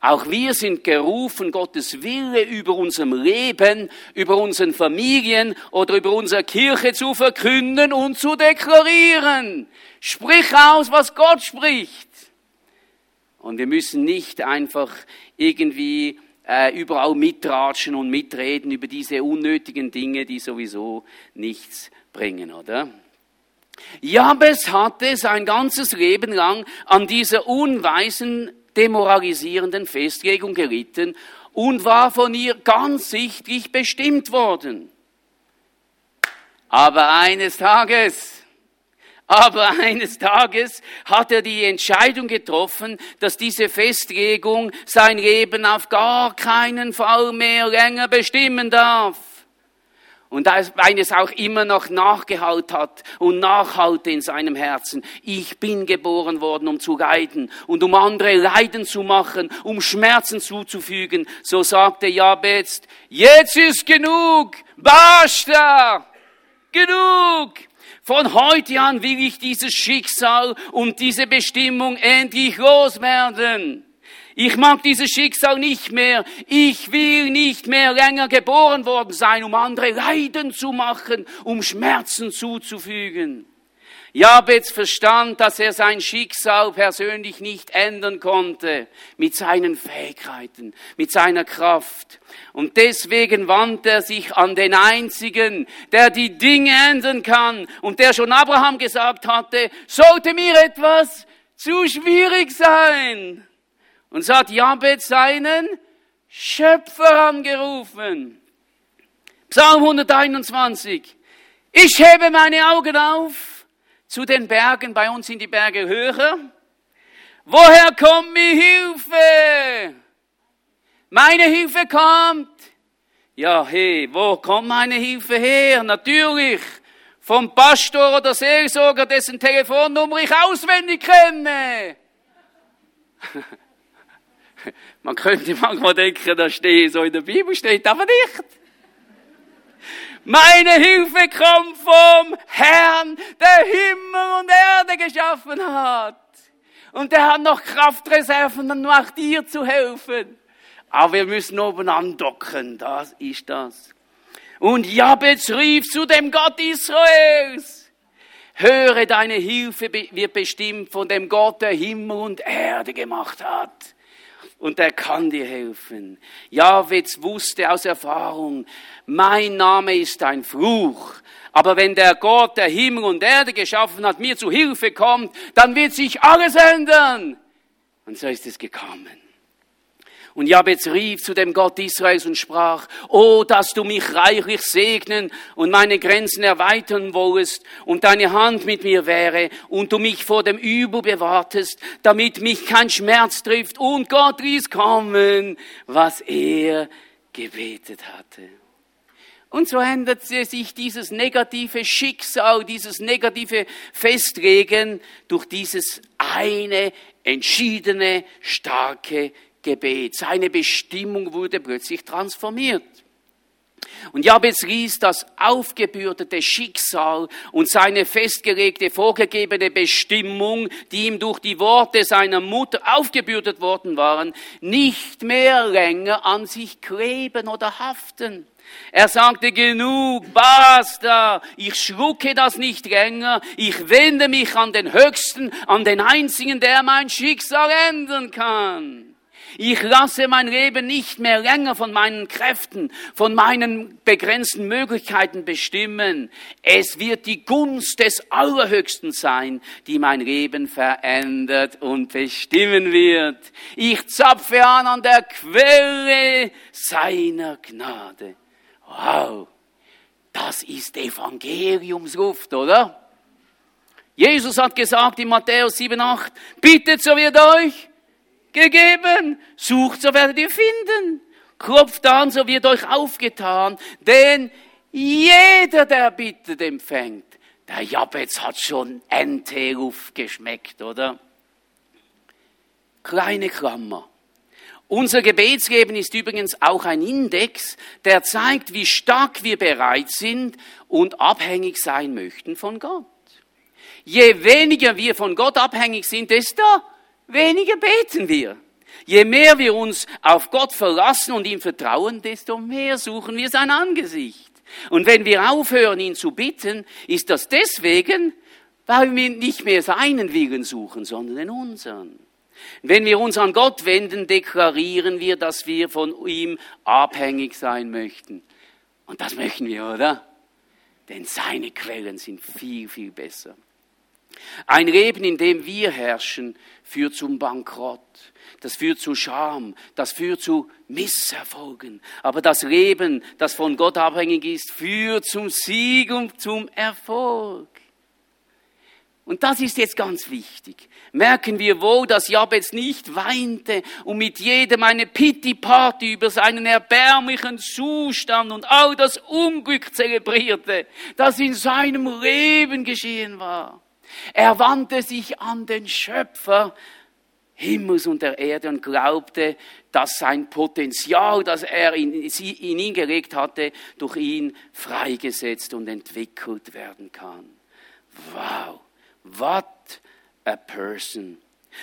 Auch wir sind gerufen, Gottes Wille über unserem Leben, über unseren Familien oder über unsere Kirche zu verkünden und zu deklarieren. Sprich aus, was Gott spricht. Und wir müssen nicht einfach irgendwie äh, überall mitratschen und mitreden über diese unnötigen Dinge, die sowieso nichts bringen, oder? Jabes hatte sein ganzes Leben lang an dieser unweisen, demoralisierenden Festlegung gelitten und war von ihr ganz sichtlich bestimmt worden. Aber eines Tages, aber eines Tages hat er die Entscheidung getroffen, dass diese Festlegung sein Leben auf gar keinen Fall mehr länger bestimmen darf. Und weil es auch immer noch nachgehaut hat und nachhalte in seinem Herzen. Ich bin geboren worden, um zu leiden und um andere leiden zu machen, um Schmerzen zuzufügen. So sagte Jabez, jetzt ist genug, basta, genug. Von heute an will ich dieses Schicksal und diese Bestimmung endlich loswerden. Ich mag dieses Schicksal nicht mehr. Ich will nicht mehr länger geboren worden sein, um andere Leiden zu machen, um Schmerzen zuzufügen. Jabez verstand, dass er sein Schicksal persönlich nicht ändern konnte mit seinen Fähigkeiten, mit seiner Kraft. Und deswegen wandte er sich an den Einzigen, der die Dinge ändern kann und der schon Abraham gesagt hatte, sollte mir etwas zu schwierig sein, und so hat Jabez seinen Schöpfer angerufen. Psalm 121. Ich hebe meine Augen auf zu den Bergen, bei uns sind die Berge höher. Woher kommt mir Hilfe? Meine Hilfe kommt. Ja, hey, wo kommt meine Hilfe her? Natürlich vom Pastor oder Seelsorger, dessen Telefonnummer ich auswendig kenne. Man könnte manchmal denken, das steht so in der Bibel, steht aber nicht. Meine Hilfe kommt vom Herrn, der Himmel und Erde geschaffen hat. Und der hat noch Kraftreserven, um auch dir zu helfen. Aber wir müssen oben andocken, das ist das. Und Jabez rief zu dem Gott Israels. Höre, deine Hilfe wird bestimmt von dem Gott, der Himmel und Erde gemacht hat und er kann dir helfen. Javets wusste aus Erfahrung, mein Name ist ein Fluch. Aber wenn der Gott, der Himmel und Erde geschaffen hat, mir zu Hilfe kommt, dann wird sich alles ändern. Und so ist es gekommen. Und Jabez rief zu dem Gott Israels und sprach, Oh, dass du mich reichlich segnen und meine Grenzen erweitern wollest und deine Hand mit mir wäre und du mich vor dem Übel bewahrtest, damit mich kein Schmerz trifft. Und Gott ließ kommen, was er gebetet hatte. Und so ändert sich dieses negative Schicksal, dieses negative Festlegen durch dieses eine entschiedene, starke Gebet. Seine Bestimmung wurde plötzlich transformiert. Und Jabez ließ das aufgebürdete Schicksal und seine festgelegte, vorgegebene Bestimmung, die ihm durch die Worte seiner Mutter aufgebürdet worden waren, nicht mehr länger an sich kleben oder haften. Er sagte genug, basta, ich schlucke das nicht länger, ich wende mich an den Höchsten, an den Einzigen, der mein Schicksal ändern kann. Ich lasse mein Leben nicht mehr länger von meinen Kräften, von meinen begrenzten Möglichkeiten bestimmen. Es wird die Gunst des Allerhöchsten sein, die mein Leben verändert und bestimmen wird. Ich zapfe an an der Quelle seiner Gnade. Wow, das ist Evangeliumsluft, oder? Jesus hat gesagt in Matthäus 7,8, bittet, so wird euch gegeben. Sucht, so werdet ihr finden. Klopft an, so wird euch aufgetan. Denn jeder, der bittet, empfängt. Der Jabez hat schon Enteruf geschmeckt, oder? Kleine Klammer. Unser Gebetsleben ist übrigens auch ein Index, der zeigt, wie stark wir bereit sind und abhängig sein möchten von Gott. Je weniger wir von Gott abhängig sind, desto weniger beten wir. Je mehr wir uns auf Gott verlassen und ihm vertrauen, desto mehr suchen wir sein Angesicht. Und wenn wir aufhören, ihn zu bitten, ist das deswegen, weil wir nicht mehr seinen Willen suchen, sondern den unseren. Wenn wir uns an Gott wenden, deklarieren wir, dass wir von ihm abhängig sein möchten. Und das möchten wir, oder? Denn seine Quellen sind viel, viel besser. Ein Leben, in dem wir herrschen, führt zum Bankrott. Das führt zu Scham, das führt zu Misserfolgen. Aber das Leben, das von Gott abhängig ist, führt zum Sieg und zum Erfolg. Und das ist jetzt ganz wichtig. Merken wir wohl, dass Jabez nicht weinte und mit jedem eine Pity-Party über seinen erbärmlichen Zustand und all das Unglück zelebrierte, das in seinem Leben geschehen war. Er wandte sich an den Schöpfer Himmels und der Erde und glaubte, dass sein Potenzial, das er in, in ihn gelegt hatte, durch ihn freigesetzt und entwickelt werden kann. Wow! What a person.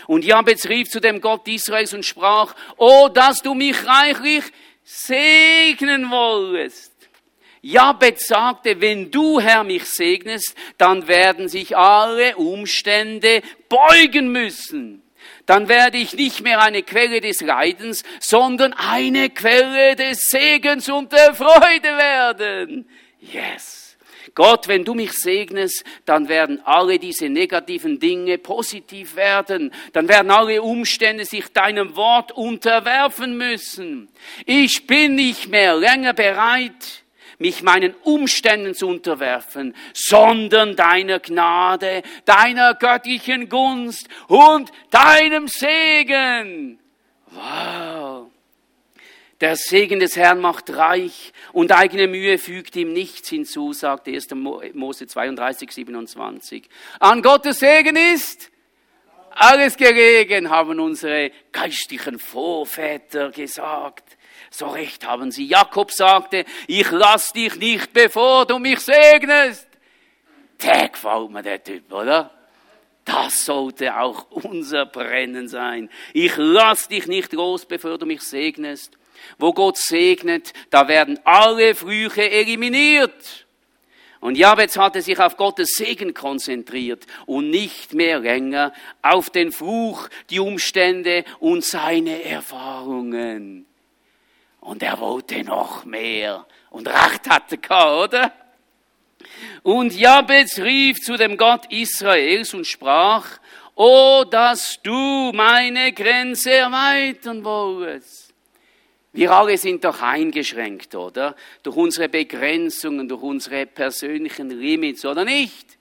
Und Jabez rief zu dem Gott Israels und sprach, oh, dass du mich reichlich segnen wollest. Jabez sagte, wenn du, Herr, mich segnest, dann werden sich alle Umstände beugen müssen. Dann werde ich nicht mehr eine Quelle des Leidens, sondern eine Quelle des Segens und der Freude werden. Yes. Gott, wenn du mich segnest, dann werden alle diese negativen Dinge positiv werden. Dann werden alle Umstände sich deinem Wort unterwerfen müssen. Ich bin nicht mehr länger bereit, mich meinen Umständen zu unterwerfen, sondern deiner Gnade, deiner göttlichen Gunst und deinem Segen. Wow. Der Segen des Herrn macht reich und eigene Mühe fügt ihm nichts hinzu, sagt 1. Mose 32, 27. An Gottes Segen ist alles gelegen, haben unsere geistlichen Vorväter gesagt. So recht haben sie. Jakob sagte, ich lass dich nicht, bevor du mich segnest. Der gefällt mir, der Typ, oder? Das sollte auch unser Brennen sein. Ich lass dich nicht los, bevor du mich segnest. Wo Gott segnet, da werden alle Früche eliminiert. Und Jabez hatte sich auf Gottes Segen konzentriert und nicht mehr länger auf den Fluch, die Umstände und seine Erfahrungen. Und er wollte noch mehr. Und Recht hatte er, oder? Und Jabez rief zu dem Gott Israels und sprach, O, dass du meine Grenze erweitern wollest. Wir alle sind doch eingeschränkt, oder? Durch unsere Begrenzungen, durch unsere persönlichen Limits, oder nicht?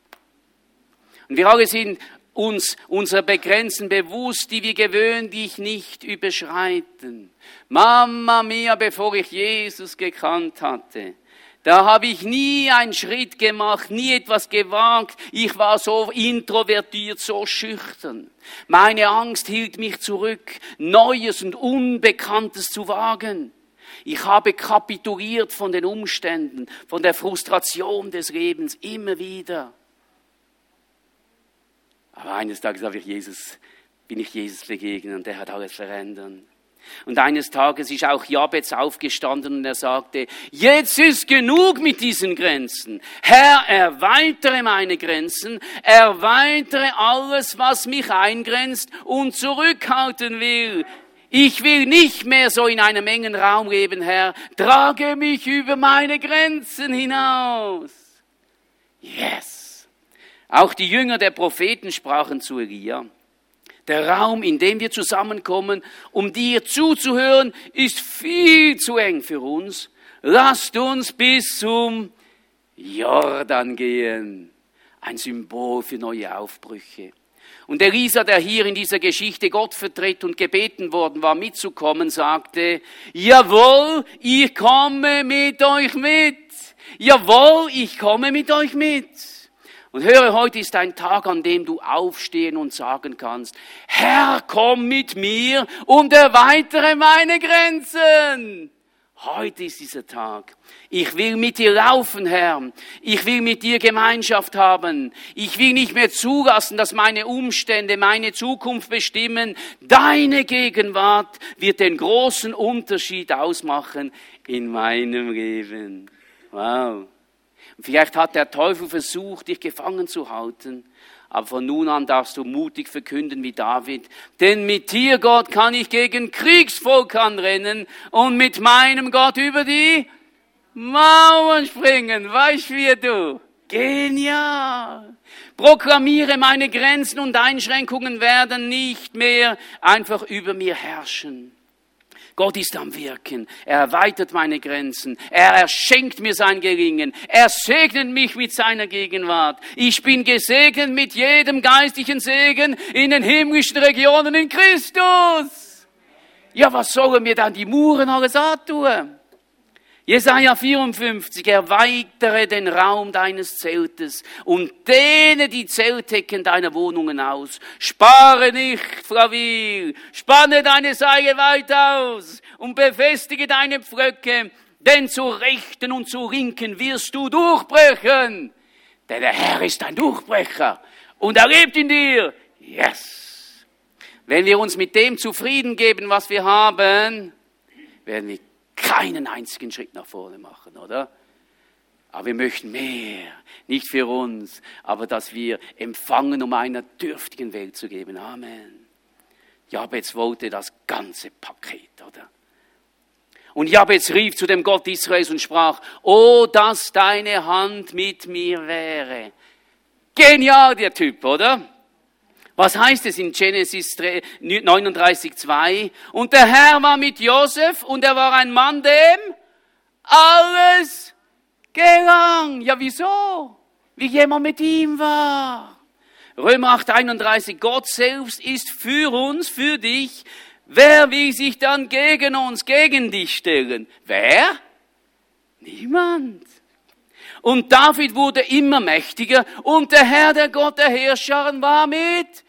Und wir alle sind uns unserer Begrenzen bewusst, die wir gewöhnlich nicht überschreiten. Mama mia, bevor ich Jesus gekannt hatte, da habe ich nie einen Schritt gemacht, nie etwas gewagt. Ich war so introvertiert, so schüchtern. Meine Angst hielt mich zurück, Neues und Unbekanntes zu wagen. Ich habe kapituliert von den Umständen, von der Frustration des Lebens immer wieder. Aber eines Tages habe ich Jesus, bin ich Jesus begegnet und der hat alles verändert. Und eines Tages ist auch Jabez aufgestanden und er sagte, jetzt ist genug mit diesen Grenzen. Herr, erweitere meine Grenzen, erweitere alles, was mich eingrenzt und zurückhalten will. Ich will nicht mehr so in einem engen Raum leben, Herr. Trage mich über meine Grenzen hinaus. Yes. Auch die Jünger der Propheten sprachen zu Elia. Der Raum, in dem wir zusammenkommen, um dir zuzuhören, ist viel zu eng für uns. Lasst uns bis zum Jordan gehen. Ein Symbol für neue Aufbrüche. Und Elisa, der hier in dieser Geschichte Gott vertritt und gebeten worden war, mitzukommen, sagte, jawohl, ich komme mit euch mit. Jawohl, ich komme mit euch mit. Und höre, heute ist ein Tag, an dem du aufstehen und sagen kannst, Herr, komm mit mir und erweitere meine Grenzen. Heute ist dieser Tag. Ich will mit dir laufen, Herr. Ich will mit dir Gemeinschaft haben. Ich will nicht mehr zulassen, dass meine Umstände meine Zukunft bestimmen. Deine Gegenwart wird den großen Unterschied ausmachen in meinem Leben. Wow. Vielleicht hat der Teufel versucht, dich gefangen zu halten. Aber von nun an darfst du mutig verkünden wie David. Denn mit dir, Gott, kann ich gegen Kriegsvolk anrennen und mit meinem Gott über die Mauern springen. Weißt wie du? Genial! Proklamiere, meine Grenzen und Einschränkungen werden nicht mehr einfach über mir herrschen. Gott ist am Wirken. Er erweitert meine Grenzen. Er erschenkt mir sein Gelingen. Er segnet mich mit seiner Gegenwart. Ich bin gesegnet mit jedem geistlichen Segen in den himmlischen Regionen in Christus. Ja, was sollen mir dann die Muren alles antun? Jesaja 54, erweitere den Raum deines Zeltes und dehne die Zeltdecken deiner Wohnungen aus. Spare nicht, Flavil, spanne deine Seile weit aus und befestige deine Pflöcke, denn zu Rechten und zu Linken wirst du durchbrechen. Denn der Herr ist ein Durchbrecher und er lebt in dir. Yes. Wenn wir uns mit dem zufrieden geben, was wir haben, werden wir keinen einzigen Schritt nach vorne machen, oder? Aber wir möchten mehr, nicht für uns, aber dass wir empfangen, um einer dürftigen Welt zu geben. Amen. Jabez wollte das ganze Paket, oder? Und Jabez rief zu dem Gott Israels und sprach, oh, dass deine Hand mit mir wäre. Genial, der Typ, oder? Was heißt es in Genesis 39,2? Und der Herr war mit Josef und er war ein Mann, dem alles gelang. Ja, wieso? Wie jemand mit ihm war. Römer 8,31, Gott selbst ist für uns, für dich. Wer will sich dann gegen uns, gegen dich stellen? Wer? Niemand. Und David wurde immer mächtiger und der Herr, der Gott der Herrscher, war mit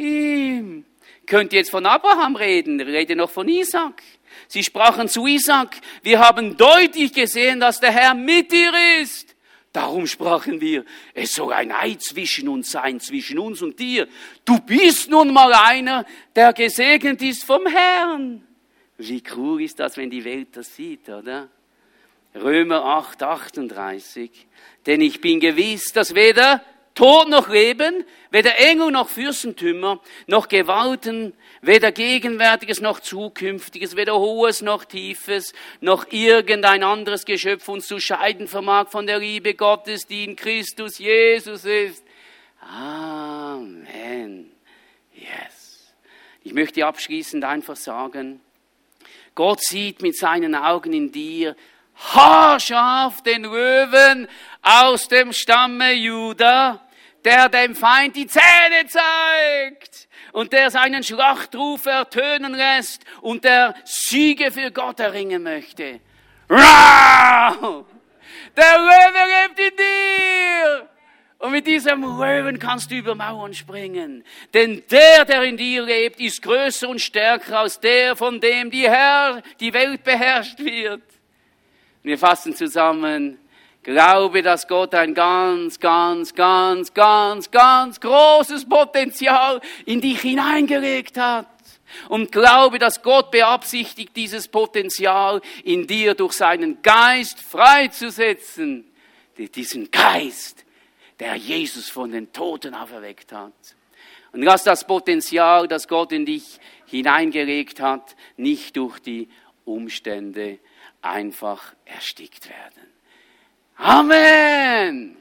ihm. Könnt ihr jetzt von Abraham reden? Rede noch von Isaac. Sie sprachen zu Isaac, wir haben deutlich gesehen, dass der Herr mit dir ist. Darum sprachen wir, es soll ein Eid zwischen uns sein, zwischen uns und dir. Du bist nun mal einer, der gesegnet ist vom Herrn. Wie cool ist das, wenn die Welt das sieht, oder? Römer 8, 38. Denn ich bin gewiss, dass weder Tod noch Leben, weder Engel noch Fürstentümer, noch Gewalten, weder Gegenwärtiges noch Zukünftiges, weder Hohes noch Tiefes, noch irgendein anderes Geschöpf uns zu scheiden vermag von der Liebe Gottes, die in Christus Jesus ist. Amen. Yes. Ich möchte abschließend einfach sagen, Gott sieht mit seinen Augen in dir haarscharf den Löwen aus dem Stamme Juda, der dem Feind die Zähne zeigt und der seinen Schlachtruf ertönen lässt und der Siege für Gott erringen möchte. Wow! Der Löwe lebt in dir! Und mit diesem Löwen kannst du über Mauern springen. Denn der, der in dir lebt, ist größer und stärker als der, von dem die Herr, die Welt beherrscht wird. Wir fassen zusammen. Glaube, dass Gott ein ganz, ganz, ganz, ganz, ganz großes Potenzial in dich hineingelegt hat. Und glaube, dass Gott beabsichtigt, dieses Potenzial in dir durch seinen Geist freizusetzen. Diesen Geist, der Jesus von den Toten auferweckt hat. Und lass das Potenzial, das Gott in dich hineingelegt hat, nicht durch die Umstände einfach erstickt werden. Amen.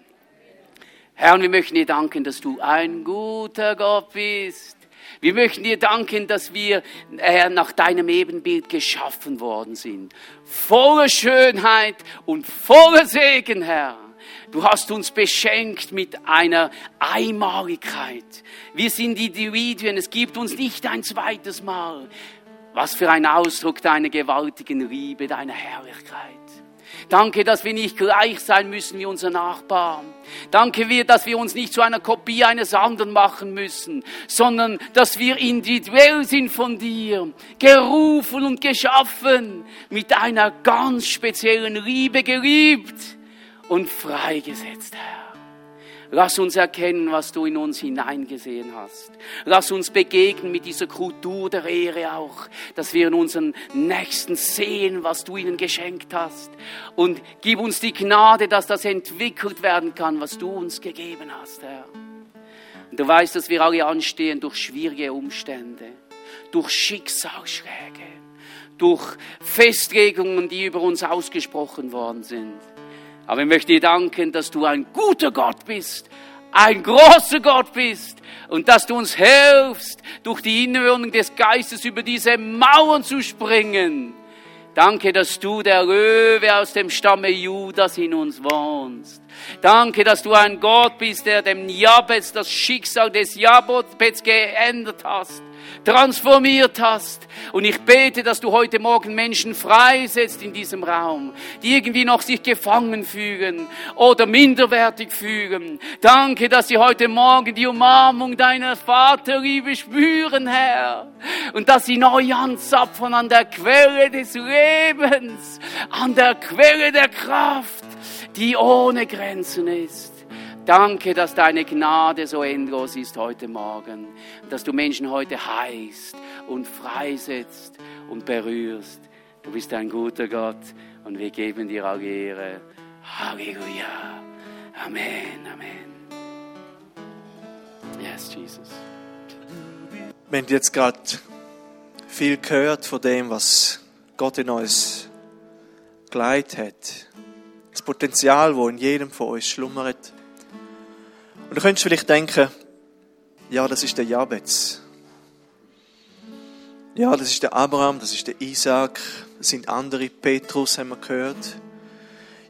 Herr, und wir möchten dir danken, dass du ein guter Gott bist. Wir möchten dir danken, dass wir, Herr, nach deinem Ebenbild geschaffen worden sind. Voller Schönheit und voller Segen, Herr. Du hast uns beschenkt mit einer Einmaligkeit. Wir sind Individuen, es gibt uns nicht ein zweites Mal. Was für ein Ausdruck deiner gewaltigen Liebe, deiner Herrlichkeit. Danke, dass wir nicht gleich sein müssen wie unser Nachbar. Danke, dass wir uns nicht zu einer Kopie eines anderen machen müssen, sondern dass wir individuell sind von dir, gerufen und geschaffen, mit einer ganz speziellen Liebe geliebt und freigesetzt, Herr. Lass uns erkennen, was du in uns hineingesehen hast. Lass uns begegnen mit dieser Kultur der Ehre auch, dass wir in unseren Nächsten sehen, was du ihnen geschenkt hast. Und gib uns die Gnade, dass das entwickelt werden kann, was du uns gegeben hast, Herr. Und du weißt, dass wir alle anstehen durch schwierige Umstände, durch Schicksalsschläge, durch Festlegungen, die über uns ausgesprochen worden sind. Aber ich möchte dir danken, dass du ein guter Gott bist, ein großer Gott bist und dass du uns hilfst, durch die Innenwirkung des Geistes über diese Mauern zu springen. Danke, dass du der Löwe aus dem Stamme Judas in uns wohnst. Danke, dass du ein Gott bist, der dem Jabez das Schicksal des Jabez geändert hast transformiert hast. Und ich bete, dass du heute Morgen Menschen freisetzt in diesem Raum, die irgendwie noch sich gefangen fühlen oder minderwertig fühlen. Danke, dass sie heute Morgen die Umarmung deiner Vaterliebe spüren, Herr. Und dass sie neu anzapfen an der Quelle des Lebens, an der Quelle der Kraft, die ohne Grenzen ist. Danke, dass deine Gnade so endlos ist heute Morgen, dass du Menschen heute heißt und freisetzt und berührst. Du bist ein guter Gott und wir geben dir all Ehre. Halleluja. Amen, Amen. Yes, Jesus. Wir haben jetzt gerade viel gehört von dem, was Gott in uns geleitet hat. Das Potenzial, wo in jedem von uns schlummert. Und du könntest vielleicht denken, ja, das ist der Jabez. Ja, das ist der Abraham, das ist der Isaac, das sind andere, Petrus haben wir gehört.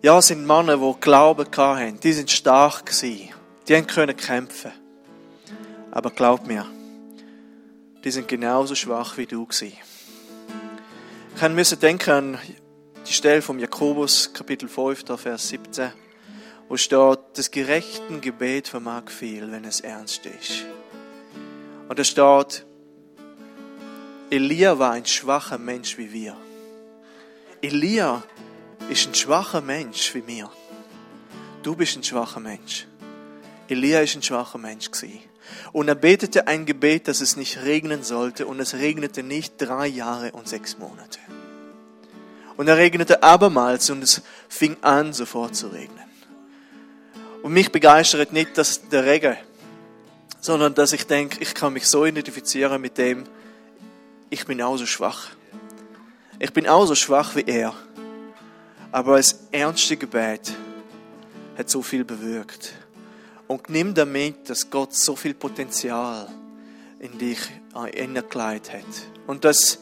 Ja, das sind Männer, die Glauben hatten, die sind stark gewesen, die können kämpfen. Aber glaub mir, die sind genauso schwach wie du gewesen. Ich musste denken an die Stelle vom Jakobus, Kapitel 5, Vers 17 wo steht, das gerechten Gebet vermag viel, wenn es ernst ist. Und da steht, Elia war ein schwacher Mensch wie wir. Elia ist ein schwacher Mensch wie mir. Du bist ein schwacher Mensch. Elia ist ein schwacher Mensch gewesen. Und er betete ein Gebet, dass es nicht regnen sollte, und es regnete nicht drei Jahre und sechs Monate. Und er regnete abermals und es fing an, sofort zu regnen. Und mich begeistert nicht dass der Regen, sondern dass ich denke, ich kann mich so identifizieren mit dem, ich bin auch so schwach. Ich bin auch so schwach wie er. Aber das ernste Gebet hat so viel bewirkt. Und nimm damit, dass Gott so viel Potenzial in dich hineingelegt hat. Und dass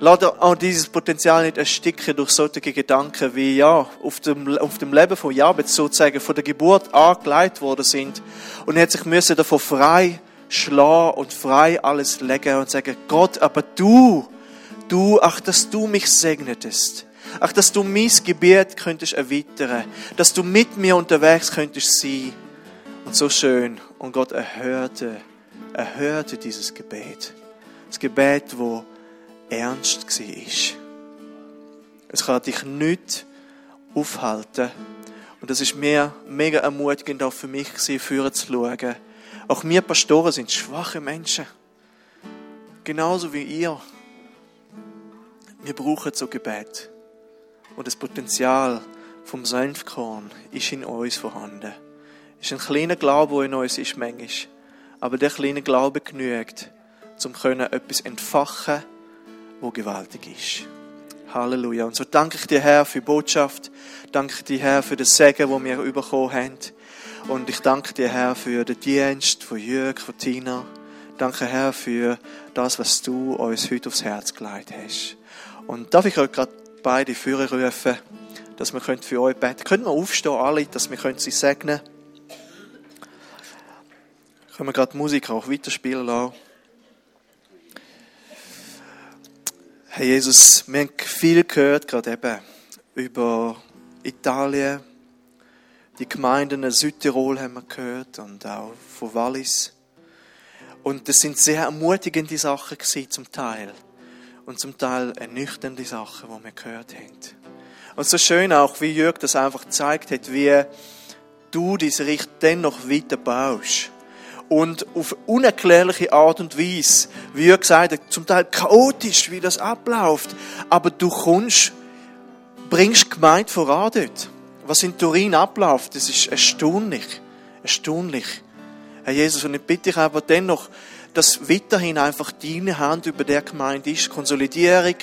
Lass auch dieses Potenzial nicht ersticken durch solche Gedanken wie, ja, auf dem, auf dem Leben von Jabez sozusagen von der Geburt angeleitet worden sind. Und er hat sich müssen davon frei schlagen und frei alles legen und sagen, Gott, aber du, du, ach, dass du mich segnetest. Ach, dass du mein Gebet könntest erweitern. Dass du mit mir unterwegs könntest sein. Und so schön. Und Gott erhörte, erhörte dieses Gebet. Das Gebet, wo ernst war. Es kann dich nicht aufhalten. Und das ist mir mega ermutigend auch für mich gewesen, führen zu schauen. Auch wir Pastoren sind schwache Menschen. Genauso wie ihr. Wir brauchen so Gebet. Und das Potenzial vom Senfkorn ist in uns vorhanden. Es ist ein kleiner Glaube, der in uns ist, manchmal. Aber der kleine Glaube genügt, um etwas entfachen wo gewaltig ist. Halleluja. Und so danke ich dir, Herr, für die Botschaft. Danke dir, Herr, für das Segen, das wir bekommen haben. Und ich danke dir, Herr, für den Dienst von Jörg, von Tina. Danke, Herr, für das, was du uns heute aufs Herz gelegt hast. Und darf ich euch gerade beide Führer rufen, dass wir für euch beten können. wir aufstehen, alle, dass wir sie segnen können. wir gerade die Musik auch weiterspielen lassen. Herr Jesus, wir haben viel gehört, gerade eben, über Italien, die Gemeinden in Südtirol haben wir gehört und auch von Wallis. Und das sind sehr ermutigende Sachen gewesen, zum Teil. Und zum Teil ernüchternde Sachen, die wir gehört haben. Und so schön auch, wie Jörg das einfach gezeigt hat, wie du diese Richt dennoch weiter baust und auf unerklärliche Art und Weise, wie er gesagt hat, zum Teil chaotisch, wie das abläuft, aber du kommst, bringst Gemeinde voran dort. Was in Turin abläuft, das ist erstaunlich, erstaunlich. Herr Jesus, und ich bitte dich aber dennoch, dass weiterhin einfach deine Hand über der Gemeinde ist. Konsolidierung,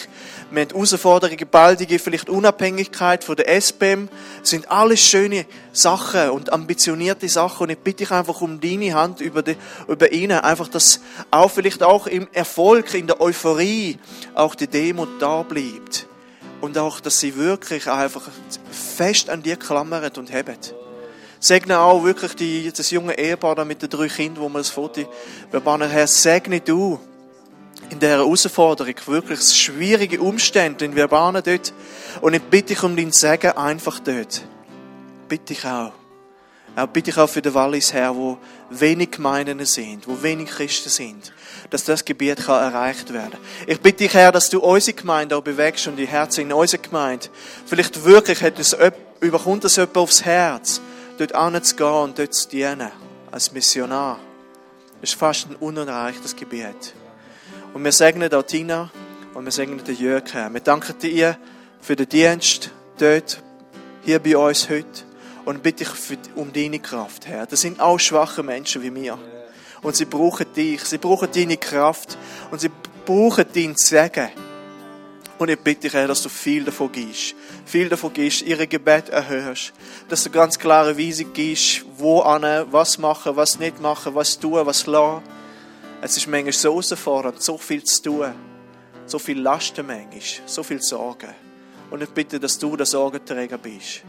wir haben Herausforderungen, baldige vielleicht Unabhängigkeit von der SBM. Das sind alles schöne Sachen und ambitionierte Sachen. Und ich bitte dich einfach um deine Hand über, die, über ihnen. Einfach, dass auch vielleicht auch im Erfolg, in der Euphorie auch die Demut da bleibt. Und auch, dass sie wirklich einfach fest an dir klammern und haben. Segne auch wirklich die, das junge Ehepaar da mit den drei Kindern, wo wir das Foto bebannen. Herr, segne du in dieser Herausforderung, wirklich schwierige Umstände in Verbana dort. Und ich bitte dich um dein Segen einfach dort. Bitte ich auch. Auch bitte ich auch für den Wallis Herr, wo wenig Gemeinden sind, wo wenig Christen sind, dass das Gebiet kann erreicht werden. Ich bitte dich Herr, dass du unsere Gemeinde auch bewegst und die Herzen in unserer Gemeinde. Vielleicht wirklich hat es, überkommt es jemand aufs Herz, dort anzugehen und dort zu dienen, als Missionar. Ist fast ein unerreichtes Gebiet. Und wir segnen da Tina und wir segnen den Jörg, Herr. Wir danken dir für den Dienst dort, hier bei uns heute. Und bitte ich um deine Kraft, Herr. Das sind auch schwache Menschen wie mir. Und sie brauchen dich, sie brauchen deine Kraft und sie brauchen dein Segen. Und ich bitte dich, Herr, dass du viel davon gibst. Viel davon gibst, ihre Gebet erhörst. Dass du ganz klare Weisung gibst, wo an, was machen, was nicht machen, was tun, was lassen. Es ist manchmal so herausfordernd, so viel zu tun, so viel Lasten manchmal, so viel Sorgen. Und ich bitte, dass du der Sorgenträger bist,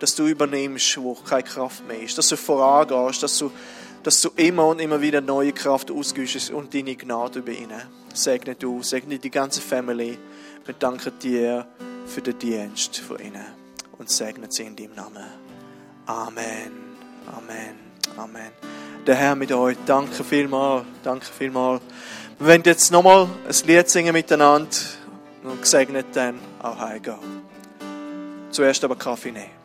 dass du übernimmst, wo keine Kraft mehr ist, dass du vorangehst, dass du, dass du immer und immer wieder neue Kraft ausgüsst und deine Gnade über ihnen. Segne du, segne die ganze Family. Wir danken dir für den Dienst von ihnen und segne sie in deinem Namen. Amen. Amen. Amen der Herr mit euch. Danke vielmals, danke vielmals. Wir werden jetzt nochmal ein Lied singen miteinander und gesegnet dann auch heimgehen. Zuerst aber Kaffee nehmen.